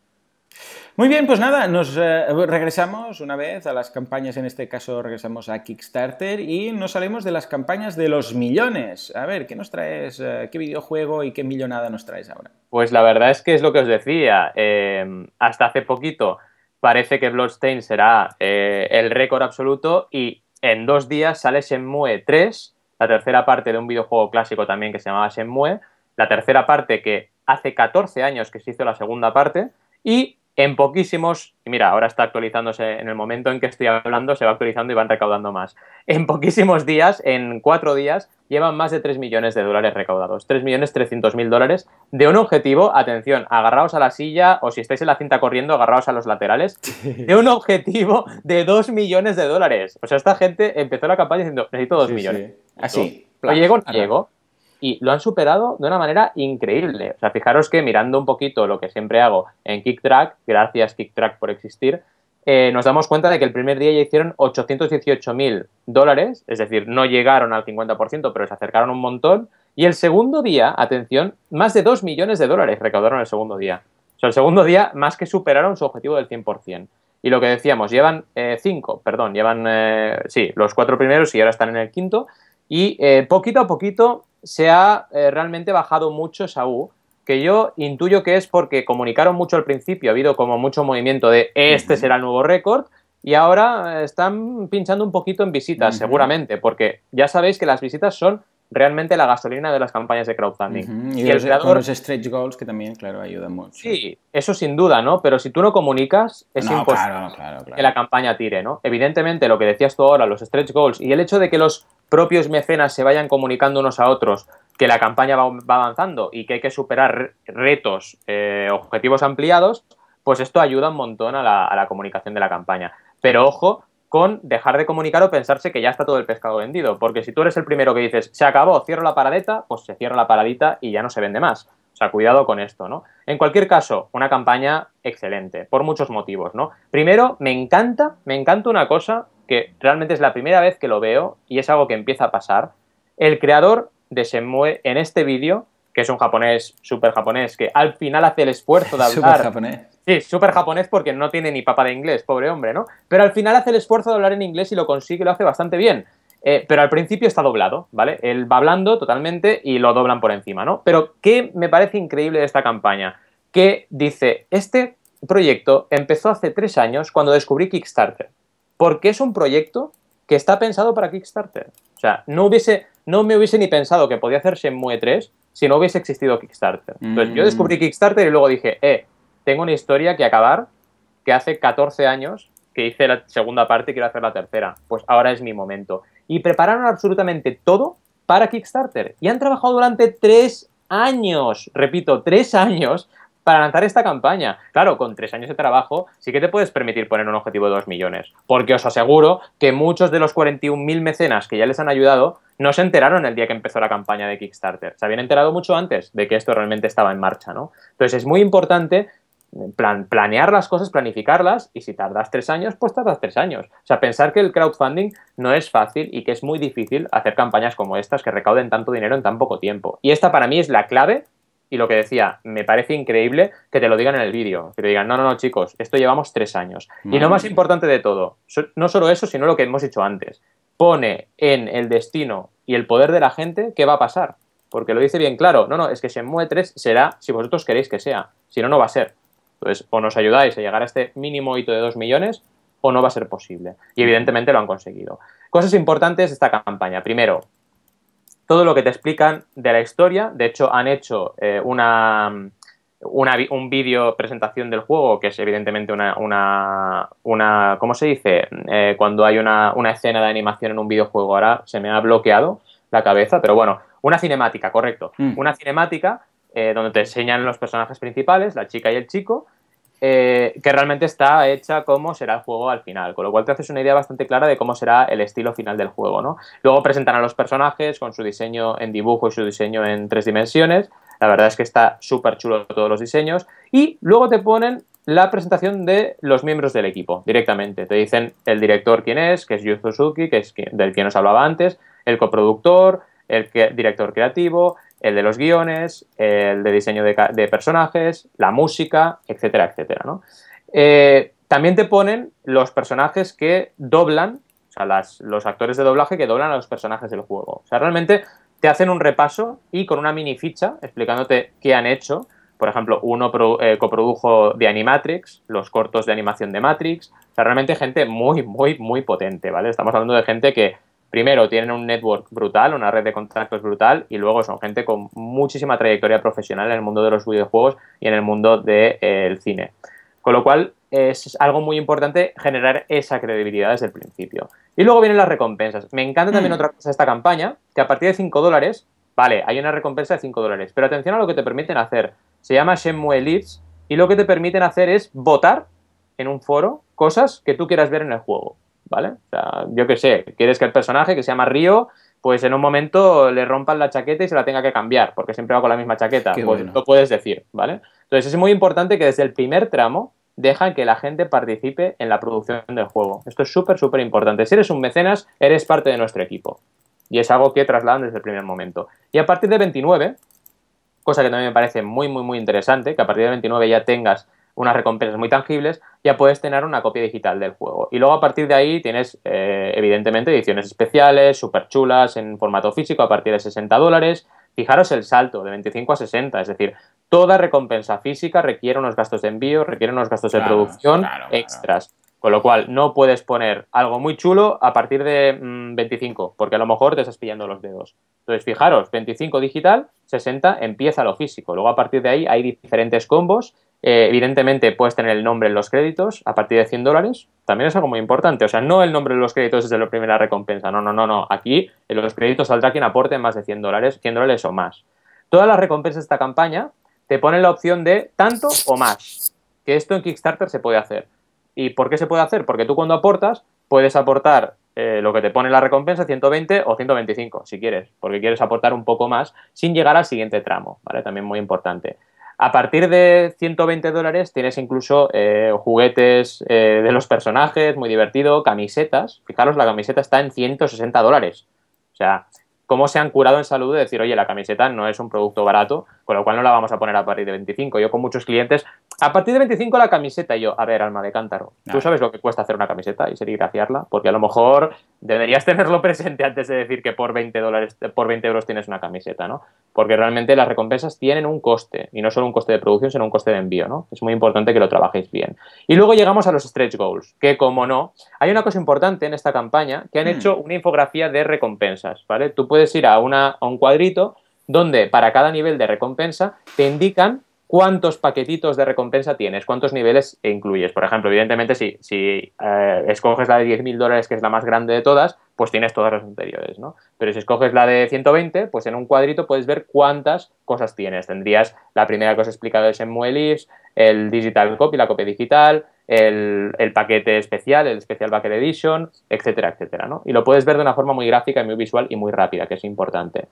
Muy bien, pues nada, nos eh, regresamos una vez a las campañas, en este caso regresamos a Kickstarter y nos salimos de las campañas de los millones. A ver, ¿qué nos traes? Eh, ¿Qué videojuego y qué millonada nos traes ahora? Pues la verdad es que es lo que os decía. Eh, hasta hace poquito parece que Bloodstain será eh, el récord absoluto y en dos días sale Shenmue 3, la tercera parte de un videojuego clásico también que se llamaba Shenmue, la tercera parte que hace 14 años que se hizo la segunda parte y en poquísimos, y mira, ahora está actualizándose en el momento en que estoy hablando, se va actualizando y van recaudando más. En poquísimos días, en cuatro días, llevan más de 3 millones de dólares recaudados. 3 millones 300 mil dólares de un objetivo, atención, agarraos a la silla o si estáis en la cinta corriendo, agarraos a los laterales, de un objetivo de 2 millones de dólares. O sea, esta gente empezó la campaña diciendo, necesito 2 millones. Así. ¿O llego? No llego y lo han superado de una manera increíble. O sea, fijaros que mirando un poquito lo que siempre hago en KickTrack, gracias KickTrack por existir, eh, nos damos cuenta de que el primer día ya hicieron 818 mil dólares, es decir, no llegaron al 50%, pero se acercaron un montón. Y el segundo día, atención, más de 2 millones de dólares recaudaron el segundo día. O sea, el segundo día más que superaron su objetivo del 100%. Y lo que decíamos, llevan 5, eh, perdón, llevan, eh, sí, los cuatro primeros y ahora están en el quinto. Y poquito a poquito se ha eh, realmente bajado mucho esa U, que yo intuyo que es porque comunicaron mucho al principio, ha habido como mucho movimiento de este será el nuevo récord, y ahora eh, están pinchando un poquito en visitas, seguramente, porque ya sabéis que las visitas son realmente la gasolina de las campañas de crowdfunding. Y, el creador... los stretch goals que también, claro, ayudan mucho. Sí, eso sin duda, ¿no? Pero si tú no comunicas, es imposible que la campaña tire, ¿no? Evidentemente, lo que decías tú ahora, los stretch goals y el hecho de que los propios mecenas se vayan comunicando unos a otros que la campaña va, avanzando y que hay que superar retos, eh, objetivos ampliados, pues esto ayuda un montón a la, comunicación de la campaña. Pero ojo con dejar de comunicar o pensarse que ya está todo el pescado vendido, porque si tú eres el primero que dices, se acabó, cierro la paradeta, pues se cierra la paradita y ya no se vende más. O sea, cuidado con esto, ¿no? En cualquier caso, una campaña excelente, por muchos motivos, ¿no? Primero, me encanta, me encanta una cosa que realmente es la primera vez que lo veo y es algo que empieza a pasar. El creador de Shenmue en este vídeo, que es un japonés, súper japonés, que al final hace el esfuerzo de hablar... Súper japonés Sí, súper japonés porque no tiene ni papa de inglés, pobre hombre, ¿no? Pero al final hace el esfuerzo de hablar en inglés y lo consigue, lo hace bastante bien. Eh, pero al principio está doblado, ¿vale? Él va hablando totalmente y lo doblan por encima, ¿no? Pero ¿qué me parece increíble de esta campaña? Que dice, este proyecto empezó hace tres años cuando descubrí Kickstarter. Porque es un proyecto que está pensado para Kickstarter. O sea, no, hubiese, no me hubiese ni pensado que podía hacer Shenmue 3 si no hubiese existido Kickstarter. Entonces, yo descubrí mm. Kickstarter y luego dije, eh, tengo una historia que acabar que hace 14 años que hice la segunda parte y quiero hacer la tercera. Pues ahora es mi momento. Y prepararon absolutamente todo para Kickstarter. Y han trabajado durante tres años, repito, tres años para lanzar esta campaña. Claro, con tres años de trabajo sí que te puedes permitir poner un objetivo de 2 millones, porque os aseguro que muchos de los 41.000 mecenas que ya les han ayudado no se enteraron el día que empezó la campaña de Kickstarter. Se habían enterado mucho antes de que esto realmente estaba en marcha, ¿no? Entonces es muy importante plan, planear las cosas, planificarlas, y si tardas tres años, pues tardas tres años. O sea, pensar que el crowdfunding no es fácil y que es muy difícil hacer campañas como estas que recauden tanto dinero en tan poco tiempo. Y esta para mí es la clave y lo que decía, me parece increíble que te lo digan en el vídeo, que te digan, no, no, no, chicos, esto llevamos tres años. Y lo más importante de todo, no solo eso, sino lo que hemos dicho antes, pone en el destino y el poder de la gente qué va a pasar. Porque lo dice bien claro, no, no, es que Shenmue 3 será si vosotros queréis que sea, si no, no va a ser. Entonces, o nos ayudáis a llegar a este mínimo hito de 2 millones o no va a ser posible. Y evidentemente lo han conseguido. Cosas importantes de esta campaña. Primero, todo lo que te explican de la historia. De hecho, han hecho eh, una, un vídeo presentación del juego, que es evidentemente una, una, ¿cómo se dice? Eh, cuando hay una, escena de animación en un videojuego, ahora se me ha bloqueado la cabeza, pero bueno, una cinemática, correcto. Mm. Una cinemática eh, donde te enseñan los personajes principales, la chica y el chico, eh, que realmente está hecha como será el juego al final, con lo cual te haces una idea bastante clara de cómo será el estilo final del juego, ¿no? Luego presentan a los personajes con su diseño en dibujo y su diseño en tres dimensiones, la verdad es que está súper chulo todos los diseños, y luego te ponen la presentación de los miembros del equipo directamente, te dicen el director quién es, que es Yu Suzuki, que es del que nos hablaba antes, el coproductor, el director creativo, el de los guiones, el de diseño de, personajes, la música, etcétera, etcétera. ¿no? Eh, también te ponen los personajes que doblan, o sea, los actores de doblaje que doblan a los personajes del juego. O sea, realmente te hacen un repaso y con una mini ficha explicándote qué han hecho. Por ejemplo, uno eh, coprodujo de Animatrix, los cortos de animación de Matrix. O sea, realmente gente muy, muy, muy potente, ¿vale? Estamos hablando de gente que primero tienen un network brutal, una red de contactos brutal y luego son gente con muchísima trayectoria profesional en el mundo de los videojuegos y en el mundo del eh, cine. Con lo cual es algo muy importante generar esa credibilidad desde el principio. Y luego vienen las recompensas. Me encanta también mm. otra cosa de esta campaña, que a partir de 5 dólares, vale, hay una recompensa de 5 dólares, pero atención a lo que te permiten hacer. Se llama Shenmue Leads y lo que te permiten hacer es votar en un foro cosas que tú quieras ver en el juego. ¿Vale? O sea, yo qué sé, quieres que el personaje que se llama Río, pues en un momento le rompan la chaqueta y se la tenga que cambiar, porque siempre va con la misma chaqueta. pues lo puedes decir, ¿vale? Entonces es muy importante que desde el primer tramo dejan que la gente participe en la producción del juego. Esto es súper, súper importante. Si eres un mecenas, eres parte de nuestro equipo. Y es algo que trasladan desde el primer momento. Y a partir de 29, cosa que también me parece muy, muy, muy interesante, que a partir de 29 ya tengas unas recompensas muy tangibles, ya puedes tener una copia digital del juego. Y luego a partir de ahí tienes, eh, evidentemente, ediciones especiales, súper chulas, en formato físico a partir de 60 dólares. Fijaros el salto de 25 a 60, es decir, toda recompensa física requiere unos gastos de envío, requiere unos gastos de producción extras. Con lo cual, no puedes poner algo muy chulo a partir de 25, mm, porque a lo mejor te estás pillando los dedos. Entonces, fijaros, 25 digital, 60 empieza lo físico. Luego, a partir de ahí, hay diferentes combos. Eh, evidentemente, puedes tener el nombre en los créditos a partir de 100 dólares. También es algo muy importante. O sea, no el nombre en los créditos desde la primera recompensa. No, no, no, no. Aquí, en los créditos saldrá quien aporte más de 100 dólares, 100 dólares o más. Todas las recompensas de esta campaña te ponen la opción de tanto o más. Que esto en Kickstarter se puede hacer. ¿Y por qué se puede hacer? Porque tú cuando aportas puedes aportar eh, lo que te pone la recompensa, 120 o 125, si quieres, porque quieres aportar un poco más sin llegar al siguiente tramo, ¿vale? También muy importante. A partir de 120 dólares tienes incluso eh, juguetes eh, de los personajes, muy divertido, camisetas. Fijaros, la camiseta está en 160 dólares. O sea, cómo se han curado en salud de decir, oye, la camiseta no es un producto barato, con lo cual no la vamos a poner a partir de 25. Yo con muchos clientes, a partir de 25 la camiseta, y yo, a ver, alma de cántaro, tú sabes lo que cuesta hacer una camiseta y serigrafiarla, porque a lo mejor deberías tenerlo presente antes de decir que por 20 dólares, por 20 euros tienes una camiseta, ¿no? Porque realmente las recompensas tienen un coste, y no solo un coste de producción, sino un coste de envío, ¿no? Es muy importante que lo trabajéis bien. Y luego llegamos a los stretch goals, que como no, hay una cosa importante en esta campaña, que han hmm. hecho una infografía de recompensas, ¿vale? Tú puedes ir a, una, a un cuadrito donde para cada nivel de recompensa te indican cuántos paquetitos de recompensa tienes, cuántos niveles incluyes. Por ejemplo, evidentemente, si, si eh, escoges la de 10.000 dólares, que es la más grande de todas, pues tienes todas las anteriores, ¿no? Pero si escoges la de 120, pues en un cuadrito puedes ver cuántas cosas tienes. Tendrías la primera cosa explicada es en Muelis, el Digital Copy, la copia digital, el, el, paquete especial, el Special Bucket Edition, etcétera, etcétera, ¿no? Y lo puedes ver de una forma muy gráfica y muy visual y muy rápida, que es importante.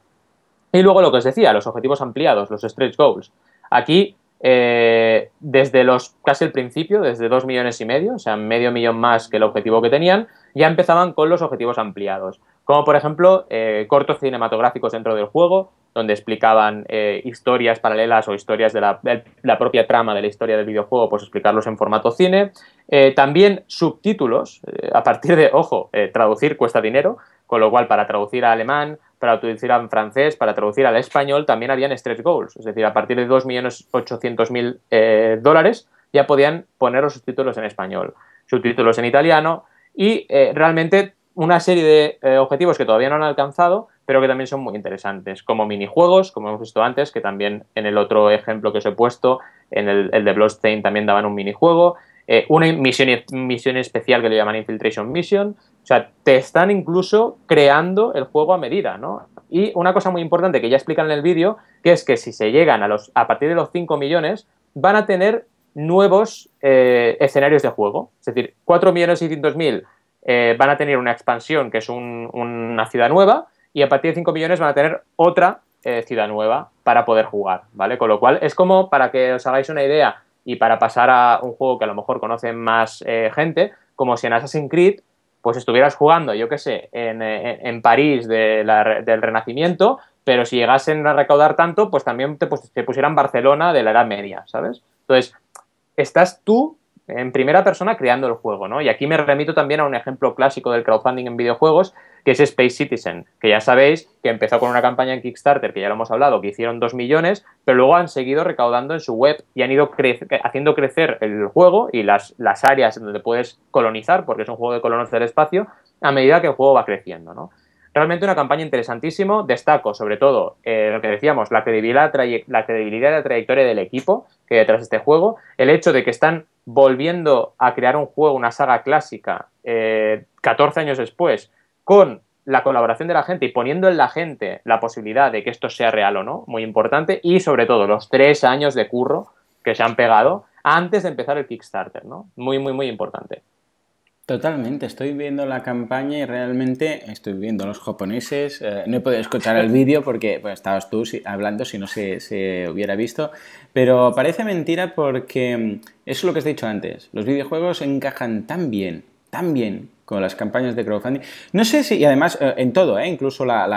Y luego lo que os decía, los objetivos ampliados, los stretch goals. Aquí, eh, desde los casi el principio, desde dos millones y medio, o sea, medio millón más que el objetivo que tenían, ya empezaban con los objetivos ampliados. Como por ejemplo, eh, cortos cinematográficos dentro del juego, donde explicaban eh, historias paralelas o historias de la, propia trama de la historia del videojuego, pues explicarlos en formato cine. también subtítulos, a partir de, ojo, traducir cuesta dinero, con lo cual para traducir a alemán, para traducir a francés, para traducir al español, también habían stretch goals. Es decir, a partir de 2.800.000 eh, dólares ya podían poner los subtítulos en español, subtítulos en italiano y eh, realmente una serie de eh, objetivos que todavía no han alcanzado, pero que también son muy interesantes, como minijuegos, como hemos visto antes, que también en el otro ejemplo que os he puesto, en el, de Bloodstain también daban un minijuego, una misión, misión especial que le llaman Infiltration Mission, o sea, te están incluso creando el juego a medida, ¿no? Y una cosa muy importante que ya explican en el vídeo, que es que si se llegan a, los, a partir de los 5 millones, van a tener nuevos eh, escenarios de juego. Es decir, 4 millones mil eh, van a tener una expansión que es una ciudad nueva y a partir de 5 millones van a tener otra eh, ciudad nueva para poder jugar, ¿vale? Con lo cual es como, para que os hagáis una idea y para pasar a un juego que a lo mejor conocen más gente, como si en Assassin's Creed pues estuvieras jugando, yo qué sé, en, en, París del Renacimiento, pero si llegasen a recaudar tanto, pues también te, pues, te pusieran Barcelona de la Edad Media, ¿sabes? Entonces, estás tú en primera persona creando el juego, ¿no? Y aquí me remito también a un ejemplo clásico del crowdfunding en videojuegos, que es Space Citizen, que ya sabéis que empezó con una campaña en Kickstarter, que ya lo hemos hablado, que hicieron 2 millones, pero luego han seguido recaudando en su web y han ido haciendo crecer el juego y las, las áreas donde puedes colonizar, porque es un juego de colonos del espacio, a medida que el juego va creciendo, ¿no? Realmente una campaña interesantísimo. Destaco, sobre todo, eh, lo que decíamos, la credibilidad, la credibilidad de la trayectoria del equipo que hay detrás de este juego, el hecho de que están volviendo a crear un juego, una saga clásica, 14 eh, años después, con la colaboración de la gente y poniendo en la gente la posibilidad de que esto sea real o no, muy importante, y sobre todo los tres años de curro que se han pegado antes de empezar el Kickstarter, ¿no? Muy, muy, muy importante. Totalmente, estoy viendo la campaña y realmente estoy viendo a los japoneses. Eh, no he podido escuchar el vídeo porque pues, estabas tú hablando si no se, se, hubiera visto, pero parece mentira porque mm, eso es lo que has dicho antes. Los videojuegos encajan tan bien, tan bien con las campañas de crowdfunding. No sé si, y además eh, en todo, ¿eh? incluso la,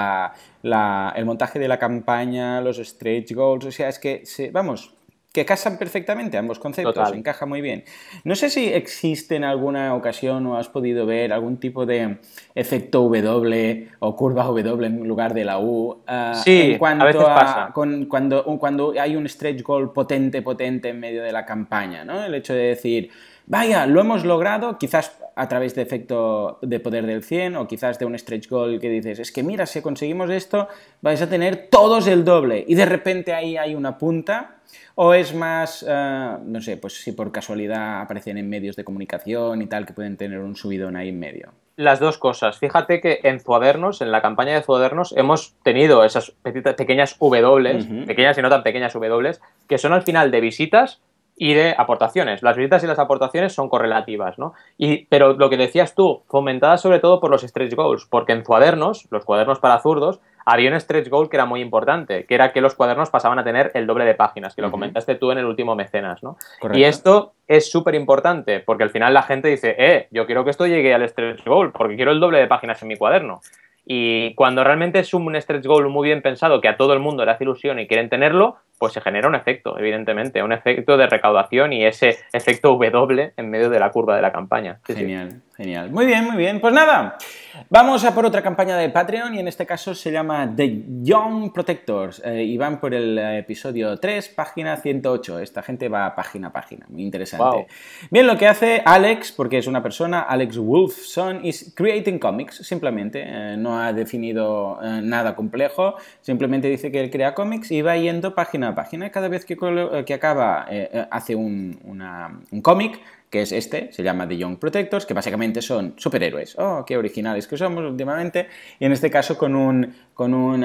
la, el montaje de la campaña, los stretch goals, o sea, es que, se, vamos, que casan perfectamente ambos conceptos, encaja muy bien. No sé si existe en alguna ocasión o has podido ver algún tipo de efecto W o curva W en lugar de la U. Uh, sí, a veces pasa. cuando, cuando hay un stretch goal potente, potente en medio de la campaña, ¿no? El hecho de decir, vaya, lo hemos logrado, quizás a través de efecto de poder del 100 o quizás de un stretch goal que dices, es que mira, si conseguimos esto, vais a tener todos el doble y de repente ahí hay una punta. ¿O es más, eh, no sé, pues si por casualidad aparecen en medios de comunicación y tal, que pueden tener un subidón ahí en medio? Las dos cosas. Fíjate que en Zuadernos, en la campaña de Zuadernos, hemos tenido esas pequeñas W, pequeñas y no tan pequeñas W, que son al final de visitas y de aportaciones. Las visitas y las aportaciones son correlativas, ¿no? Y, pero lo que decías tú, fomentadas sobre todo por los stretch goals, porque en cuadernos, los cuadernos para zurdos, había un stretch goal que era muy importante, que era que los cuadernos pasaban a tener el doble de páginas, que lo comentaste tú en el último mecenas, ¿no? Y esto es súper importante, porque al final la gente dice, eh, yo quiero que esto llegue al stretch goal, porque quiero el doble de páginas en mi cuaderno. Y cuando realmente es un stretch goal muy bien pensado, que a todo el mundo le hace ilusión y quieren tenerlo, pues se genera un efecto, evidentemente, un efecto de recaudación y ese efecto W en medio de la curva de la campaña. genial, genial. Muy bien, muy bien. Pues nada, vamos a por otra campaña de Patreon y en este caso se llama The Young Protectors eh, y van por el episodio 3, página 108. Esta gente va página a página, muy interesante. Bien, lo que hace Alex, porque es una persona, Alex Wolfson, is creating comics, simplemente. Eh, no ha definido eh, nada complejo, simplemente dice que él crea cómics y va yendo página página y cada vez que, eh, que acaba eh, eh, hace un, un cómic que es este, se llama The Young Protectors, que básicamente son superhéroes. Oh, qué originales que somos últimamente. Y en este caso con un, con un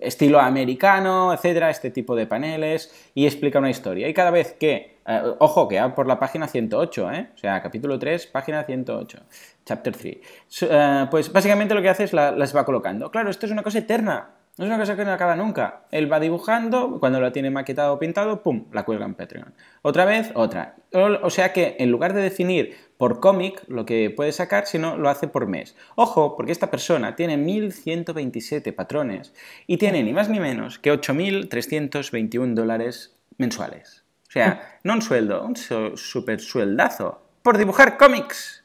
estilo americano, etcétera, este tipo de paneles, y explica una historia. Y cada vez que, ojo, que por la página 108, ¿eh? o sea, capítulo 3, página 108, chapter 3. pues básicamente lo que hace es las va colocando. Claro, esto es una cosa eterna. No es una cosa que no acaba nunca. Él va dibujando, cuando lo tiene maquetado o pintado, ¡pum!, la cuelga en Patreon. Otra vez, otra. O, sea que en lugar de definir por cómic lo que puede sacar, sino lo hace por mes. Ojo, porque esta persona tiene 1.127 patrones y tiene ni más ni menos que 8.321 dólares mensuales. O sea, no un sueldo, un super sueldazo por dibujar cómics.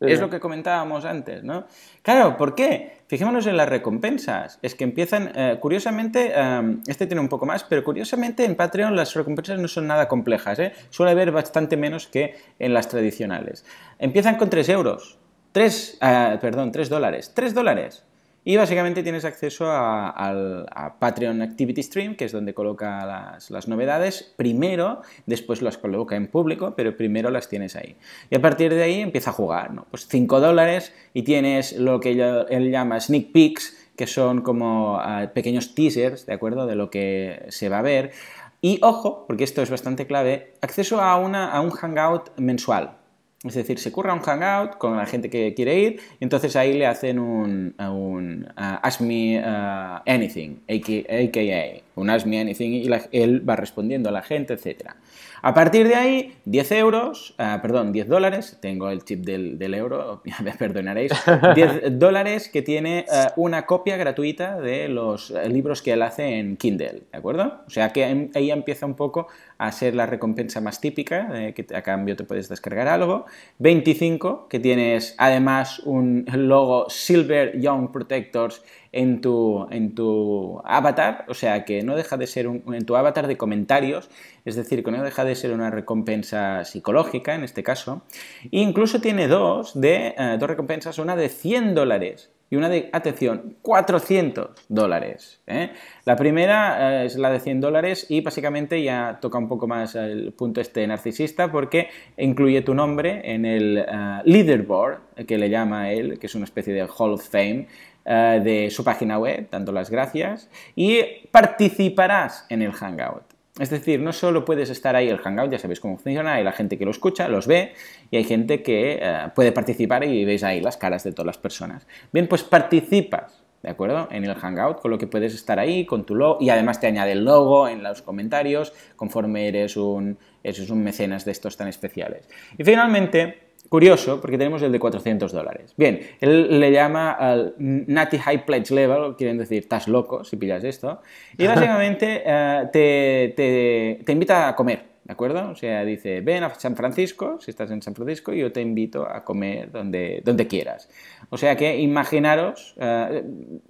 Es lo que comentábamos antes, ¿no? Claro, ¿por qué? Fijémonos en las recompensas. Es que empiezan, eh, curiosamente, eh, este tiene un poco más, pero curiosamente en Patreon las recompensas no son nada complejas, ¿eh? Suele haber bastante menos que en las tradicionales. Empiezan con 3 euros. 3, eh, perdón, 3 dólares. 3 dólares. Y básicamente tienes acceso a, Patreon Activity Stream, que es donde coloca las, novedades primero, después las coloca en público, pero primero las tienes ahí. Y a partir de ahí empieza a jugar, ¿no? Pues 5 dólares y tienes lo que él, llama sneak peeks, que son como ah, pequeños teasers, ¿de acuerdo? De lo que se va a ver. Y ojo, porque esto es bastante clave, acceso a, una, a un hangout mensual. Es decir, se curra un hangout con la gente que quiere ir y entonces ahí le hacen un, un Ask Me uh, Anything, aka, un Ask Me Anything y él va respondiendo a la gente, etcétera. A partir de ahí, 10 euros, ah, perdón, 10 dólares, tengo el chip del, euro, me perdonaréis, 10 dólares que tiene ah, una copia gratuita de los eh, libros que él hace en Kindle, ¿de acuerdo? O sea que ahí empieza un poco a ser la recompensa más típica, que a cambio te puedes descargar algo. 25, que tienes además un logo Silver Young Protectors en tu, en tu avatar, o sea que no deja de ser en tu avatar de comentarios, es decir, que no deja de ser una recompensa psicológica en este caso, e incluso tiene dos, de, eh, dos recompensas, una de 100 dólares y una de, atención, 400 dólares. ¿eh? La primera eh, es la de 100 dólares y básicamente ya toca un poco más el punto este narcisista porque incluye tu nombre en el leaderboard que le llama él, que es una especie de Hall of Fame, eh, de su página web, dando las gracias, y participarás en el Hangout. Es decir, no solo puedes estar ahí el Hangout, ya sabéis cómo funciona, hay la gente que lo escucha, los ve, y hay gente que eh, puede participar y veis ahí las caras de todas las personas. Bien, pues participas, ¿de acuerdo? En el Hangout, con lo que puedes estar ahí, con tu logo, y además te añade el logo en los comentarios, conforme eres un, eres un mecenas de estos tan especiales. Y finalmente, Curioso, porque tenemos el de 400 dólares. Bien, él le llama al Natty High Pledge Level, quieren decir, estás loco si pillas esto. Y básicamente eh, te, te, invita a comer, ¿de acuerdo? O sea, dice, ven a San Francisco, si estás en San Francisco, y yo te invito a comer donde, donde quieras. O sea que imaginaros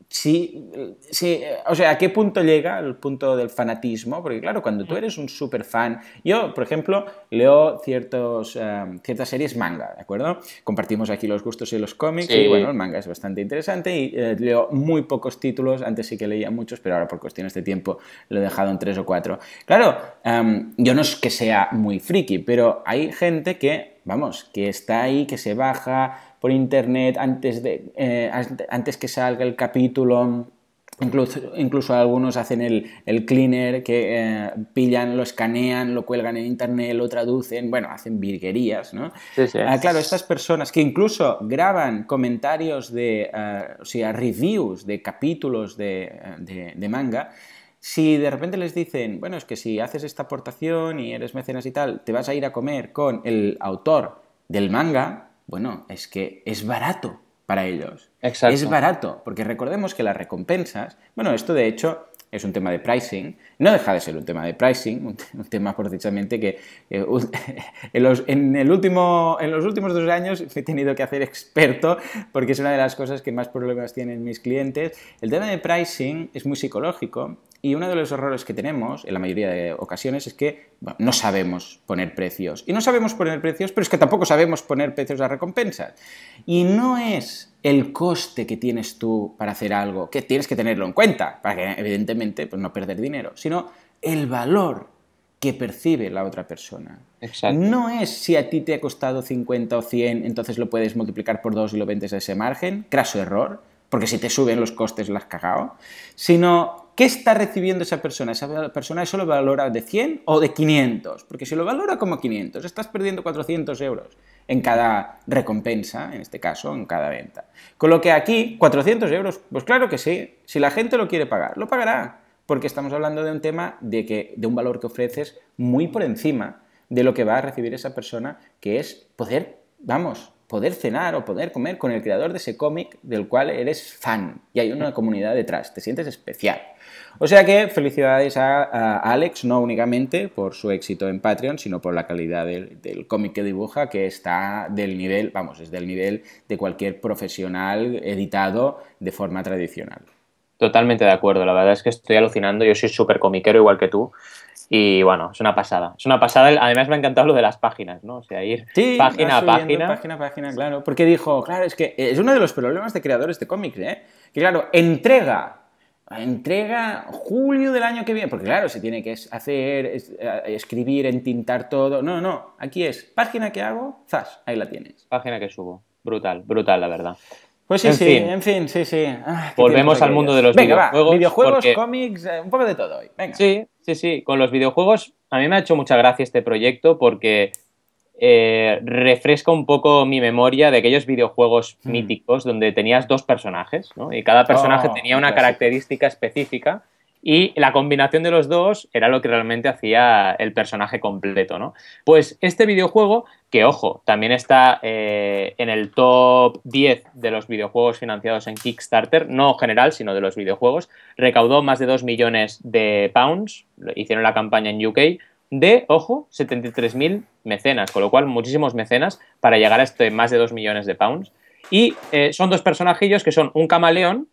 si, si, o sea, a qué punto llega el punto del fanatismo, porque claro, cuando tú eres un super fan, yo, por ejemplo, leo ciertos, eh, ciertas series manga, ¿de acuerdo? Compartimos aquí los gustos y los cómics, y bueno, el manga es bastante interesante, y eh, leo muy pocos títulos, antes sí que leía muchos, pero ahora por cuestiones de tiempo lo he dejado en tres o cuatro. Claro, em, yo no es que sea muy friki, pero hay gente que, vamos, que está ahí, que se baja por internet antes, de, eh, antes que salga el capítulo. Incluso, incluso algunos hacen el, el cleaner, que eh, pillan, lo escanean, lo cuelgan en internet, lo traducen, bueno, hacen virguerías, ¿no? Ah, claro, estas personas que incluso graban comentarios de, uh, o sea, reviews de capítulos de, de, de manga, si de repente les dicen, bueno, es que si haces esta aportación y eres mecenas y tal, te vas a ir a comer con el autor del manga, bueno, es que es barato para ellos. Exacto. Es barato, porque recordemos que las recompensas, bueno, esto de hecho es un tema de pricing, no deja de ser un tema de pricing, un, tema precisamente que eh, en, los, en, el último, en los últimos dos años he tenido que hacer experto porque es una de las cosas que más problemas tienen mis clientes. El tema de pricing es muy psicológico y uno de los errores que tenemos en la mayoría de ocasiones es que no sabemos poner precios. Y no sabemos poner precios, pero es que tampoco sabemos poner precios a recompensas. Y no es el coste que tienes tú para hacer algo, que tienes que tenerlo en cuenta, para que evidentemente pues, no perder dinero, sino el valor que percibe la otra persona. Exacto. No es si a ti te ha costado 50 o 100, entonces lo puedes multiplicar por 2 y lo vendes a ese margen, craso error, porque si te suben los costes lo has cagado, sino ¿Qué está recibiendo esa persona? ¿Esa persona eso lo valora de 100 o de 500? Porque si lo valora como 500, estás perdiendo 400 euros en cada recompensa, en este caso, en cada venta. Con lo que aquí, 400 euros, pues claro que sí. Si la gente lo quiere pagar, lo pagará. Porque estamos hablando de un tema de, que, de un valor que ofreces muy por encima de lo que va a recibir esa persona, que es poder, vamos, poder cenar o poder comer con el creador de ese cómic del cual eres fan y hay una comunidad detrás, te sientes especial. O sea que felicidades a, Alex, no únicamente por su éxito en Patreon, sino por la calidad del, del cómic que dibuja, que está del nivel, vamos, es del nivel de cualquier profesional editado de forma tradicional. Totalmente de acuerdo, la verdad es que estoy alucinando, yo soy súper comiquero igual que tú y bueno, es una pasada. Es una pasada. Además, me ha encantado lo de las páginas, ¿no? O sea, ir página a página. Página a página, claro. Porque dijo, claro, es que es uno de los problemas de creadores de cómics, ¿eh? Que claro, entrega. Entrega julio del año que viene. Porque claro, se tiene que hacer, eh, escribir, entintar todo. No, no. Aquí es página que hago, zas, ahí la tienes. Página que subo. Brutal, brutal, la verdad. Pues sí, sí, en fin, sí, sí. Ah, Volvemos al mundo de los Venga, videojuegos. Va, videojuegos, cómics, eh, un poco de todo hoy. Venga. Sí, sí, sí. Con los videojuegos, a mí me ha hecho mucha gracia este proyecto porque eh, refresca un poco mi memoria de aquellos videojuegos mm. míticos donde tenías dos personajes, ¿no? Y cada personaje Oh, tenía una característica específica y la combinación de los dos era lo que realmente hacía el personaje completo, ¿no? Pues este videojuego, que ojo, también está eh, en el top 10 de los videojuegos financiados en Kickstarter, no general, sino de los videojuegos, recaudó más de 2 millones de pounds, hicieron la campaña en UK, de, ojo, 73.000 mecenas, con lo cual muchísimos mecenas para llegar a este más de 2 millones de pounds. Y eh, son dos personajillos que son un camaleón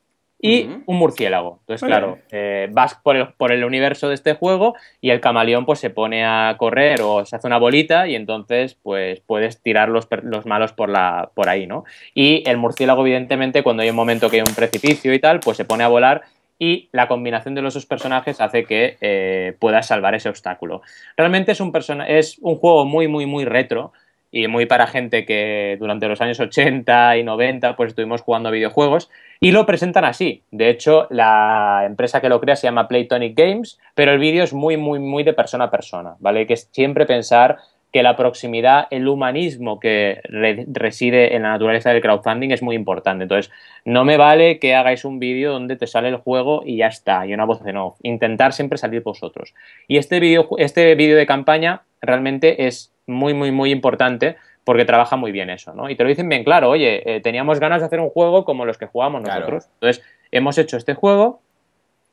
y un murciélago. Entonces, claro, eh, vas por el, por el universo de este juego y el camaleón pues se pone a correr o se hace una bolita y entonces pues puedes tirar los, los malos por, la, por ahí, ¿no? Y el murciélago, evidentemente, cuando hay un momento que hay un precipicio y tal, pues se pone a volar y la combinación de los dos personajes hace que eh, puedas salvar ese obstáculo. Realmente es un, persona es un juego muy, muy, muy retro y muy para gente que durante los años 80 y 90 pues estuvimos jugando videojuegos y lo presentan así. De hecho, la empresa que lo crea se llama Playtonic Games, pero el vídeo es muy, muy, muy de persona a persona, ¿vale? Que es siempre pensar que la proximidad, el humanismo que re- reside en la naturaleza del crowdfunding es muy importante. Entonces, no me vale que hagáis un vídeo donde te sale el juego y ya está, y una voz de no. Intentar siempre salir vosotros. Y este vídeo este vídeo de campaña realmente es muy, muy, muy importante porque trabaja muy bien eso, ¿no? Y te lo dicen bien claro, oye, eh, teníamos ganas de hacer un juego como los que jugamos Claro. nosotros. Entonces, hemos hecho este juego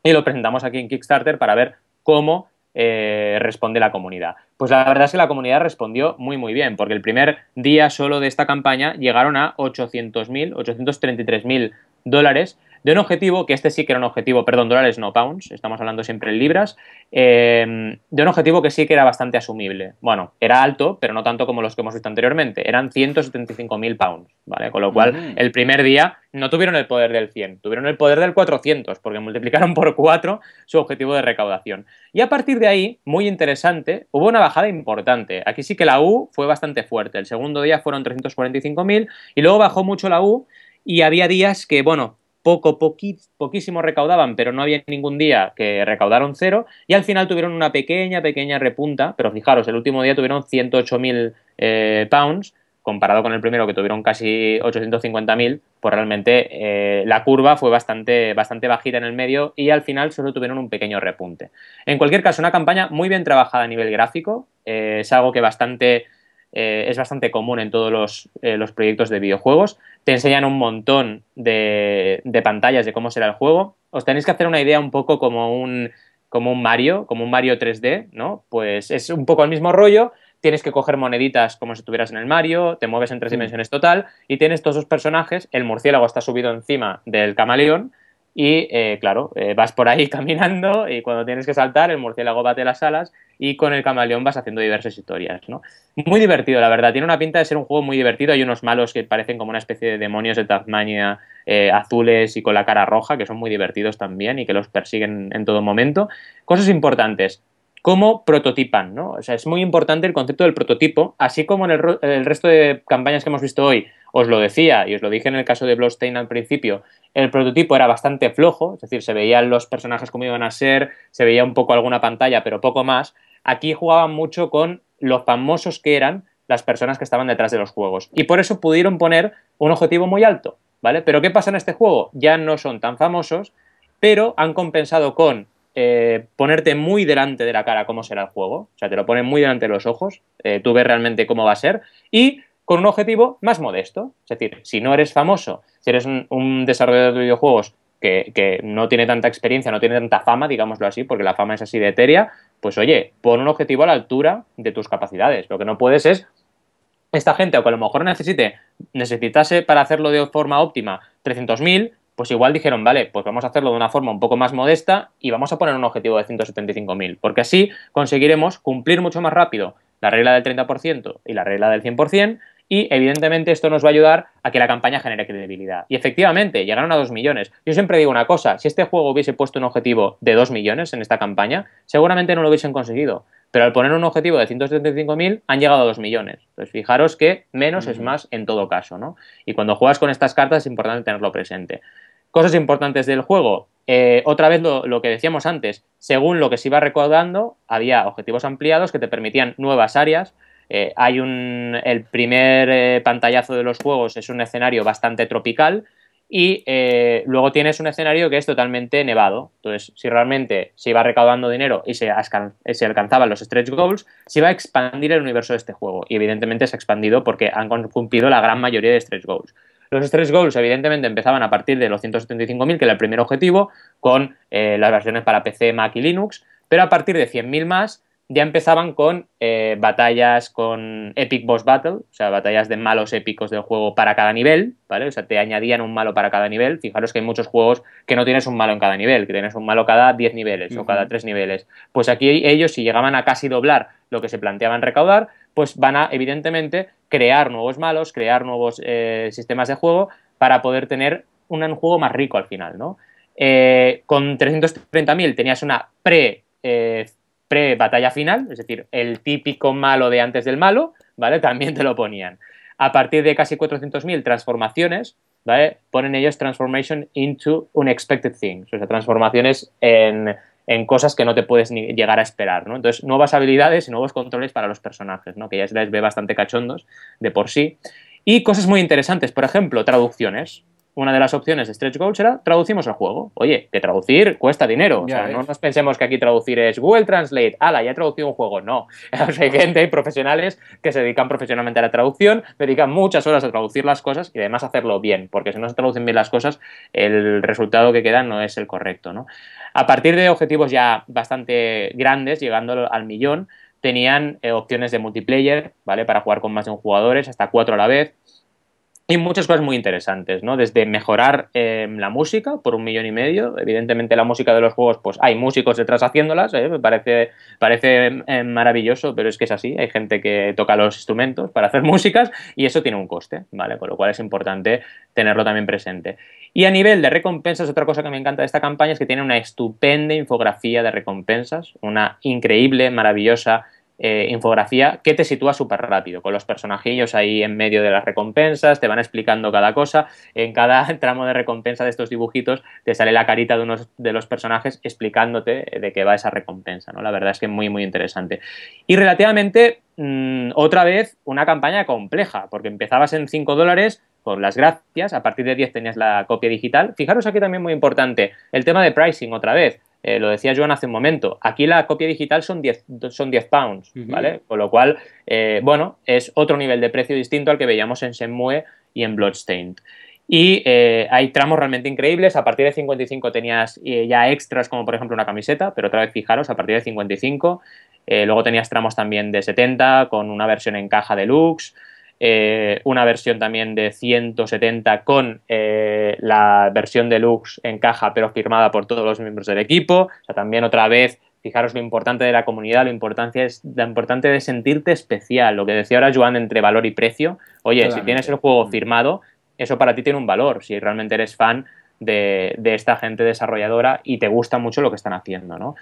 y lo presentamos aquí en Kickstarter para ver cómo eh, responde la comunidad. Pues la verdad es que la comunidad respondió muy muy bien, porque el primer día solo de esta campaña llegaron a 800.000, 833.000 dólares de un objetivo, que este sí que era un objetivo, perdón, dólares no pounds, estamos hablando siempre en libras, eh, de un objetivo que sí que era bastante asumible. Bueno, era alto, pero no tanto como los que hemos visto anteriormente, eran 175.000 pounds, ¿vale? Con lo cual, el primer día no tuvieron el poder del 100, tuvieron el poder del 400, porque multiplicaron por 4 su objetivo de recaudación. Y a partir de ahí, muy interesante, hubo una bajada importante. Aquí sí que la U fue bastante fuerte. El segundo día fueron 345.000 y luego bajó mucho la U y había días que, bueno, poco, poquísimo recaudaban, pero no había ningún día que recaudaron cero, y al final tuvieron una pequeña, pequeña repunta, pero fijaros, el último día tuvieron 108.000 eh, pounds, comparado con el primero que tuvieron casi 850.000, pues realmente eh, la curva fue bastante, bastante bajita en el medio y al final solo tuvieron un pequeño repunte. En cualquier caso, una campaña muy bien trabajada a nivel gráfico, eh, es algo que bastante eh, es bastante común en todos eh, los, proyectos de videojuegos. Te enseñan un montón de, pantallas de cómo será el juego. Os tenéis que hacer una idea un poco como un, como un Mario, como un Mario 3D, ¿no? Pues es un poco el mismo rollo. Tienes que coger moneditas como si estuvieras en el Mario, te mueves en tres dimensiones total y tienes todos esos personajes. El murciélago está subido encima del camaleón y eh, claro, eh, vas por ahí caminando y cuando tienes que saltar el murciélago bate las alas y con el camaleón vas haciendo diversas historias, ¿no? Muy divertido, la verdad. Tiene una pinta de ser un juego muy divertido. Hay unos malos que parecen como una especie de demonios de Tasmania eh, azules y con la cara roja, que son muy divertidos también y que los persiguen en todo momento. Cosas importantes. ¿Cómo prototipan? ¿no? O sea, es muy importante el concepto del prototipo, así como en el, resto de campañas que hemos visto hoy os lo decía y os lo dije en el caso de Bloodstained al principio, el prototipo era bastante flojo, es decir, se veían los personajes como iban a ser, se veía un poco alguna pantalla, pero poco más. Aquí jugaban mucho con lo famosos que eran las personas que estaban detrás de los juegos. Y por eso pudieron poner un objetivo muy alto, ¿vale? Pero ¿qué pasa en este juego? Ya no son tan famosos, pero han compensado con eh, ponerte muy delante de la cara cómo será el juego. O sea, te lo ponen muy delante de los ojos, eh, tú ves realmente cómo va a ser. Y con un objetivo más modesto. Es decir, si no eres famoso, si eres un, desarrollador de videojuegos que, no tiene tanta experiencia, no tiene tanta fama, digámoslo así, porque la fama es así de etérea, pues oye, pon un objetivo a la altura de tus capacidades. Lo que no puedes es esta gente, o que a lo mejor necesite, necesitase para hacerlo de forma óptima 300.000, pues igual dijeron, vale, pues vamos a hacerlo de una forma un poco más modesta y vamos a poner un objetivo de 175.000, porque así conseguiremos cumplir mucho más rápido la regla del 30% y la regla del 100% y evidentemente esto nos va a ayudar a que la campaña genere credibilidad. Y efectivamente, llegaron a 2 millones. Yo siempre digo una cosa, si este juego hubiese puesto un objetivo de 2 millones en esta campaña, seguramente no lo hubiesen conseguido. Pero al poner un objetivo de 175.000 han llegado a 2 millones. Entonces fijaros que menos es más en todo caso, ¿no? Y cuando juegas con estas cartas es importante tenerlo presente. Cosas importantes del juego. Eh, otra vez lo, que decíamos antes, según lo que se iba recaudando, había objetivos ampliados que te permitían nuevas áreas, eh, hay un, el primer eh, pantallazo de los juegos es un escenario bastante tropical y luego tienes un escenario que es totalmente nevado. Entonces, si realmente se iba recaudando dinero y se, se alcanzaban los stretch goals, se iba a expandir el universo de este juego. Y evidentemente se ha expandido porque han cumplido la gran mayoría de stretch goals. Los stretch goals, evidentemente, empezaban a partir de los 175.000, que era el primer objetivo, con las versiones para PC, Mac y Linux, pero a partir de 100.000 más ya empezaban con eh, batallas con Epic Boss Battle, o sea, batallas de malos épicos del juego para cada nivel, ¿vale? O sea, te añadían un malo para cada nivel. Fijaros que hay muchos juegos que no tienes un malo en cada nivel, que tienes un malo cada 10 niveles o cada 3 niveles. Pues aquí ellos, si llegaban a casi doblar lo que se planteaban recaudar, pues van a, evidentemente, crear nuevos malos, crear nuevos eh, sistemas de juego para poder tener un, juego más rico al final, ¿no? Eh, con 330.000 tenías una pre pre-batalla final, es decir, el típico malo de antes del malo, ¿vale? También te lo ponían. A partir de casi 400.000 transformaciones, ¿vale? Ponen ellos transformation into unexpected things, o sea, transformaciones en, cosas que no te puedes ni llegar a esperar, ¿no? Entonces, nuevas habilidades y nuevos controles para los personajes, ¿no? Que ya se les ve bastante cachondos de por sí. Y cosas muy interesantes, por ejemplo, traducciones una de las opciones de Stretch Goals era traducimos el juego. Oye, que traducir cuesta dinero. o sea, no nos pensemos que aquí traducir es Google Translate, ala, ya he traducido un juego. No. hay gente, hay profesionales que se dedican profesionalmente a la traducción, dedican muchas horas a traducir las cosas y además hacerlo bien, porque si no se traducen bien las cosas, el resultado que queda no es el correcto, ¿no? A partir de objetivos ya bastante grandes, llegando al millón, tenían opciones de multiplayer, ¿vale? Para jugar con más de un jugadores, hasta cuatro a la vez. Y muchas cosas muy interesantes, ¿no? Desde mejorar em, la música por un millón y medio. Evidentemente la música de los juegos, pues hay músicos detrás haciéndolas, ¿eh? me parece, parece em, maravilloso, pero es que es así. Hay gente que toca los instrumentos para hacer músicas y eso tiene un coste, ¿vale? Con lo cual es importante tenerlo también presente. Y a nivel de recompensas, otra cosa que me encanta de esta campaña es que tiene una estupenda infografía de recompensas, una increíble, maravillosa eh, infografía que te sitúa súper rápido, con los personajillos ahí en medio de las recompensas, te van explicando cada cosa, en cada tramo de recompensa de estos dibujitos te sale la carita de unos de los personajes explicándote de qué va esa recompensa, ¿no? La verdad es que muy, muy interesante. Y relativamente, mm, otra vez, una campaña compleja, porque empezabas en 5 dólares, por las gracias, a partir de 10 tenías la copia digital. Fijaros aquí también muy importante, el tema de pricing otra vez. Eh, lo decía Joan hace un momento, aquí la copia digital son 10, son 10 pounds, ¿vale? Con lo cual, eh, bueno, es otro nivel de precio distinto al que veíamos en Shenmue y en Bloodstained. Y eh, hay tramos realmente increíbles. A partir de 55 tenías ya extras, como por ejemplo una camiseta, pero otra vez fijaros, a partir de 55. luego tenías tramos también de 70 con una versión en caja deluxe. Eh, una versión también de 170 con eh, la versión deluxe en caja pero firmada por todos los miembros del equipo. O sea, también otra vez, fijaros lo importante de la comunidad, lo, importante es, lo importante de sentirte especial. Lo que decía ahora Joan entre valor y precio. Oye, si tienes el juego firmado, eso para ti tiene un valor. Si realmente eres fan de, de esta gente desarrolladora y te gusta mucho lo que están haciendo, ¿no?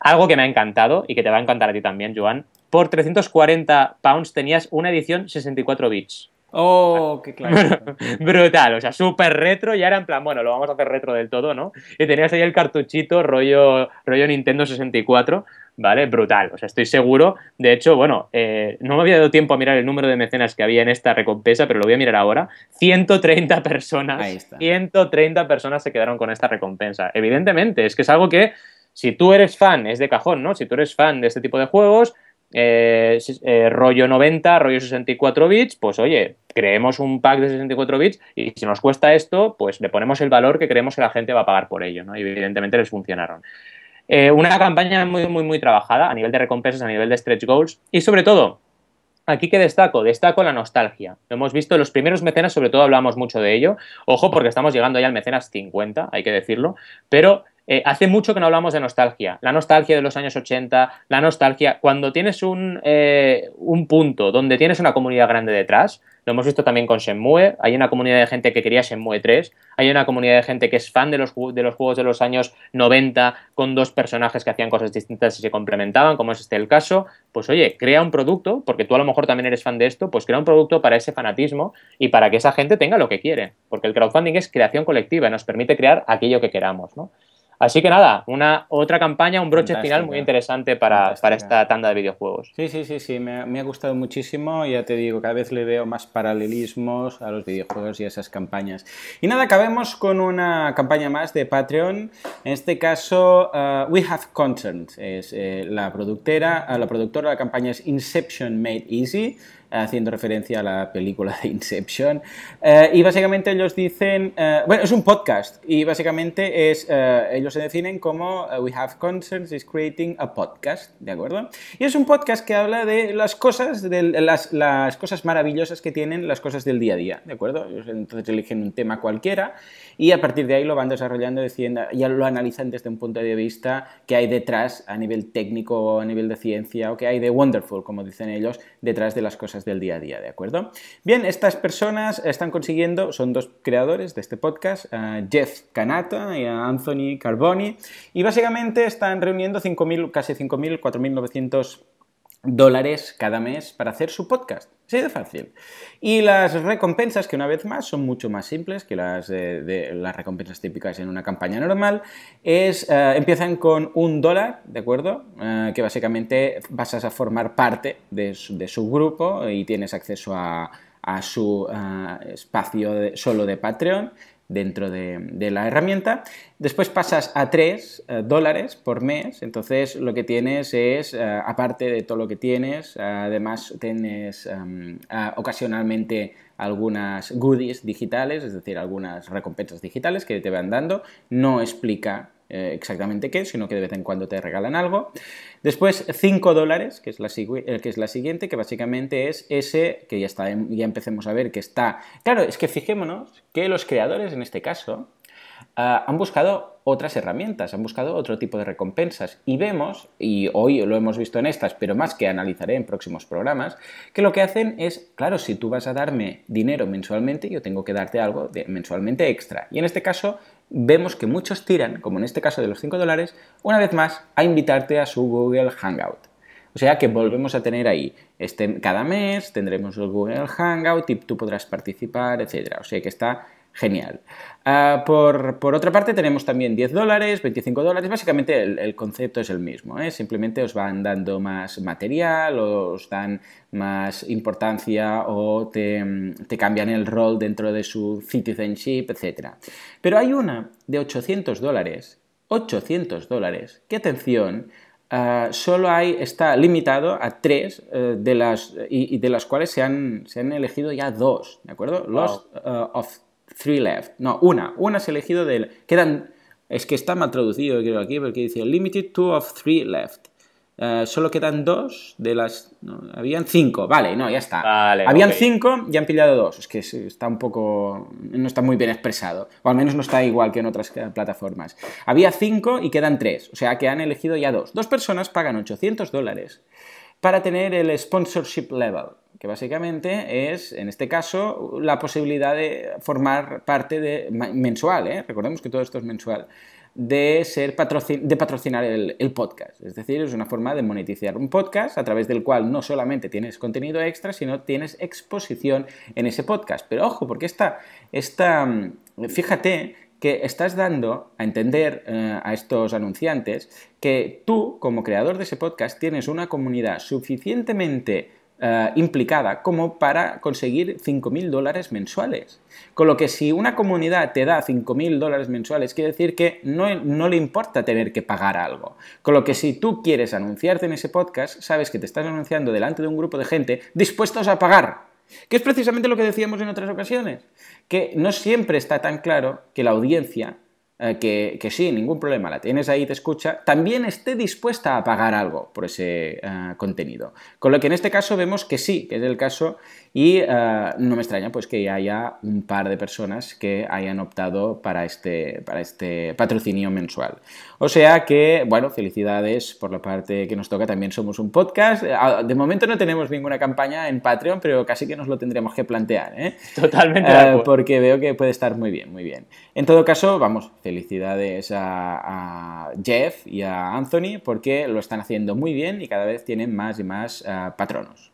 Algo que me ha encantado y que te va a encantar a ti también, Joan, por 340 pounds tenías una edición 64 bits. Oh, qué claro. Brutal, o sea, súper retro, ya era en plan, bueno, lo vamos a hacer retro del todo, ¿no? Y tenías ahí el cartuchito rollo, rollo Nintendo 64, ¿vale? Brutal, o sea, estoy seguro. De hecho, bueno, eh, no me había dado tiempo a mirar el número de mecenas que había en esta recompensa, pero lo voy a mirar ahora. 130 personas, 130 personas se quedaron con esta recompensa. Evidentemente, es que es algo que, si tú eres fan, es de cajón, ¿no? Si tú eres fan de este tipo de juegos, eh, eh, rollo 90, rollo 64 bits, pues oye, creemos un pack de 64 bits y si nos cuesta esto, pues le ponemos el valor que creemos que la gente va a pagar por ello, ¿no? Y evidentemente les funcionaron. Eh, una campaña muy, muy, muy trabajada a nivel de recompensas, a nivel de stretch goals y sobre todo, aquí que destaco, destaco la nostalgia. Lo hemos visto en los primeros mecenas, sobre todo hablamos mucho de ello. Ojo, porque estamos llegando ya al mecenas 50, hay que decirlo, pero eh, hace mucho que no hablamos de nostalgia. La nostalgia de los años 80, la nostalgia, cuando tienes un, eh, un punto donde tienes una comunidad grande detrás, lo hemos visto también con Shenmue, hay una comunidad de gente que quería Shenmue 3, hay una comunidad de gente que es fan de los, de los juegos de los años 90 con dos personajes que hacían cosas distintas y se complementaban, como es este el caso, pues oye, crea un producto, porque tú a lo mejor también eres fan de esto, pues crea un producto para ese fanatismo y para que esa gente tenga lo que quiere, porque el crowdfunding es creación colectiva y nos permite crear aquello que queramos, ¿no? Así que nada, una otra campaña, un broche final muy interesante para, esta tanda de videojuegos. Sí, sí, sí, sí, me, ha gustado muchísimo. Ya te digo, cada vez le veo más paralelismos a los videojuegos y a esas campañas. Y nada, acabemos con una campaña más de Patreon. En este caso, uh, We Have Content es eh, la productora, la productora de la campaña es Inception Made Easy haciendo referencia a la película de Inception. Eh, y básicamente ellos dicen, eh, bueno, es un podcast y básicamente es, eh, ellos se definen como We Have Concerns is Creating a Podcast, ¿de acuerdo? Y es un podcast que habla de las cosas, de las, las cosas maravillosas que tienen las cosas del día a día, ¿de acuerdo? Entonces eligen un tema cualquiera y a partir de ahí lo van desarrollando, diciendo, ya lo analizan desde un punto de vista que hay detrás a nivel técnico o a nivel de ciencia o que hay de wonderful, como dicen ellos, detrás de las cosas del día a día, ¿de acuerdo? Bien, estas personas están consiguiendo, son dos creadores de este podcast, Jeff Canata y Anthony Carboni, y básicamente están reuniendo 5.000, casi 5.000, 4.900 dólares cada mes para hacer su podcast. Sí, de fácil. Y las recompensas, que una vez más son mucho más simples que las, de, las recompensas típicas en una campaña normal, es, eh, empiezan con un dólar, ¿de acuerdo? Eh, que básicamente vas a formar parte de su, grupo y tienes acceso a, su eh, espacio solo de Patreon dentro de, la herramienta. Después pasas a 3 eh, dólares por mes, entonces lo que tienes es, eh, aparte de todo lo que tienes, además tienes em, ocasionalmente algunas goodies digitales, es decir, algunas recompensas digitales que te van dando. No explica eh, exactamente qué, sino que de vez en cuando te regalan algo. Después 5 dólares, que, es la, que es la siguiente, que básicamente es ese, que ya, está, ya empecemos a ver que está... Claro, es que fijémonos que los creadores en este caso Ah, han buscado otras herramientas, han buscado otro tipo de recompensas. Y vemos, y hoy lo hemos visto en estas, pero más que analizaré en próximos programas, que lo que hacen es, claro, si tú vas a darme dinero mensualmente, yo tengo que darte algo mensualmente extra. Y en este caso vemos que muchos tiran, como en este caso de los 5 dólares, una vez más a invitarte a su Google Hangout. O sea que volvemos a tener ahí, este, cada mes tendremos el Google Hangout y tú podrás participar, etc. O sea que está genial. Ah, por, otra parte, tenemos también 10 dólares, 25 dólares. Básicamente el, concepto es el mismo. ¿eh? Simplemente os van dando más material, os dan más importancia o te, cambian el rol dentro de su citizenship, etc. Pero hay una de 800 dólares. 800 dólares. ¡Qué atención! Ah, solo hay, está limitado a tres eh, de las, y, de las cuales se han, se han elegido ya dos, ¿de acuerdo? Los uh, of three left. No, una. Una has elegido del... Quedan... Es que está mal traducido, creo, aquí, porque dice limited two of three left. Eh, solo quedan dos de las... habían cinco, vale, no, ya está. Vale, habían cinco y han pillado dos. Es que está un poco... no está muy bien expresado. O al menos no está igual que en otras plataformas. Había cinco y quedan tres. O sea que han elegido ya dos. Dos personas pagan 800 dólares para tener el sponsorship level que básicamente es, en este caso, la posibilidad de formar parte de mensual, ¿eh? recordemos que todo esto es mensual, de, ser de patrocinar el, podcast. Es decir, es una forma de monetizar un podcast a través del cual no solamente tienes contenido extra, sino tienes exposición en ese podcast. Pero ojo, porque esta, esta fíjate que estás dando a entender eh, a estos anunciantes que tú, como creador de ese podcast, tienes una comunidad suficientemente eh, implicada como para conseguir 5.000 dólares mensuales. Con lo que si una comunidad te da 5.000 dólares mensuales, quiere decir que no, no, le importa tener que pagar algo. Con lo que si tú quieres anunciarte en ese podcast, sabes que te estás anunciando delante de un grupo de gente dispuestos a pagar. Que es precisamente lo que decíamos en otras ocasiones, que no siempre está tan claro que la audiencia eh, que, sí, ningún problema, la tienes ahí, te escucha, también esté dispuesta a pagar algo por ese eh, contenido. Con lo que en este caso vemos que sí, que es el caso, y eh, no me extraña pues que haya un par de personas que hayan optado para este, para este patrocinio mensual. O sea que, bueno, felicidades por la parte que nos toca, también somos un podcast. Ah, de momento no tenemos ninguna campaña en Patreon, pero casi que nos lo tendremos que plantear. Totalmente. porque veo que puede estar muy bien, muy bien. En todo caso, vamos, felicidades a, Jeff y a Anthony porque lo están haciendo muy bien y cada vez tienen más y más eh, patronos.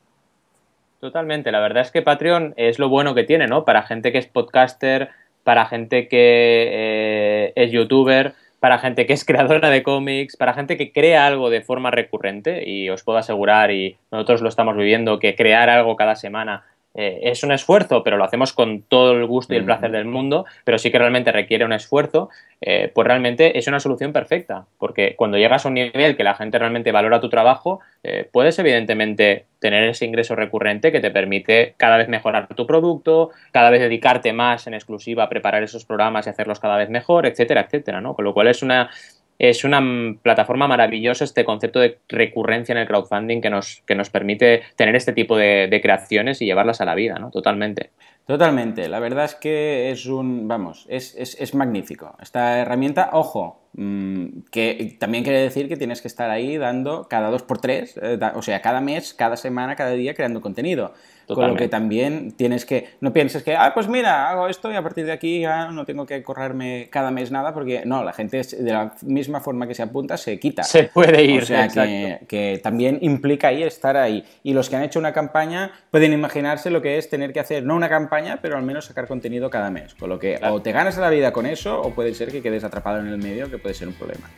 Totalmente, la verdad es que Patreon es lo bueno que tiene, ¿no? Para gente que es podcaster, para gente que eh, es youtuber, para gente que es creadora de cómics, para gente que crea algo de forma recurrente y os puedo asegurar, y nosotros lo estamos viviendo, que crear algo cada semana eh, es un esfuerzo, pero lo hacemos con todo el gusto y el placer del mundo, pero sí que realmente requiere un esfuerzo, eh, pues realmente es una solución perfecta, porque cuando llegas a un nivel que la gente realmente valora tu trabajo, eh, puedes evidentemente tener ese ingreso recurrente que te permite cada vez mejorar tu producto, cada vez dedicarte más en exclusiva a preparar esos programas y hacerlos cada vez mejor, etcétera, etcétera, ¿no? Con lo cual es una es una plataforma maravillosa este concepto de recurrencia en el crowdfunding que nos, que nos permite tener este tipo de, creaciones y llevarlas a la vida, ¿no? Totalmente. Totalmente, la verdad es que es un, vamos, es, es, es magnífico. Esta herramienta, ojo, mmm, que también quiere decir que tienes que estar ahí dando cada dos por tres, eh, o sea, cada mes, cada semana, cada día creando contenido. Con lo que también tienes que, no pienses que, ah, pues mira, hago esto y a partir de aquí ya no tengo que correrme cada mes nada, porque no, la gente de la misma forma que se apunta se quita. Se puede ir. O sea, que, que, también implica ahí estar ahí. Y los que han hecho una campaña pueden imaginarse lo que es tener que hacer, no una campaña, pero al menos sacar contenido cada mes. Con lo que o te ganas la vida con eso, o puede ser que quedes atrapado en el medio, que puede ser un problema.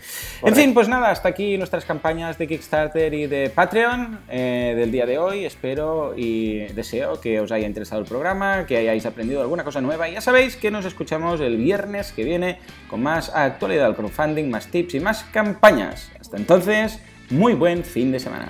En fin, pues nada, hasta aquí nuestras campañas de Kickstarter y de Patreon eh, del día de hoy. Espero y deseo que os haya interesado el programa, que hayáis aprendido alguna cosa nueva. Y ya sabéis que nos escuchamos el viernes que viene con más actualidad del crowdfunding, más tips y más campañas. Hasta entonces, muy buen fin de semana.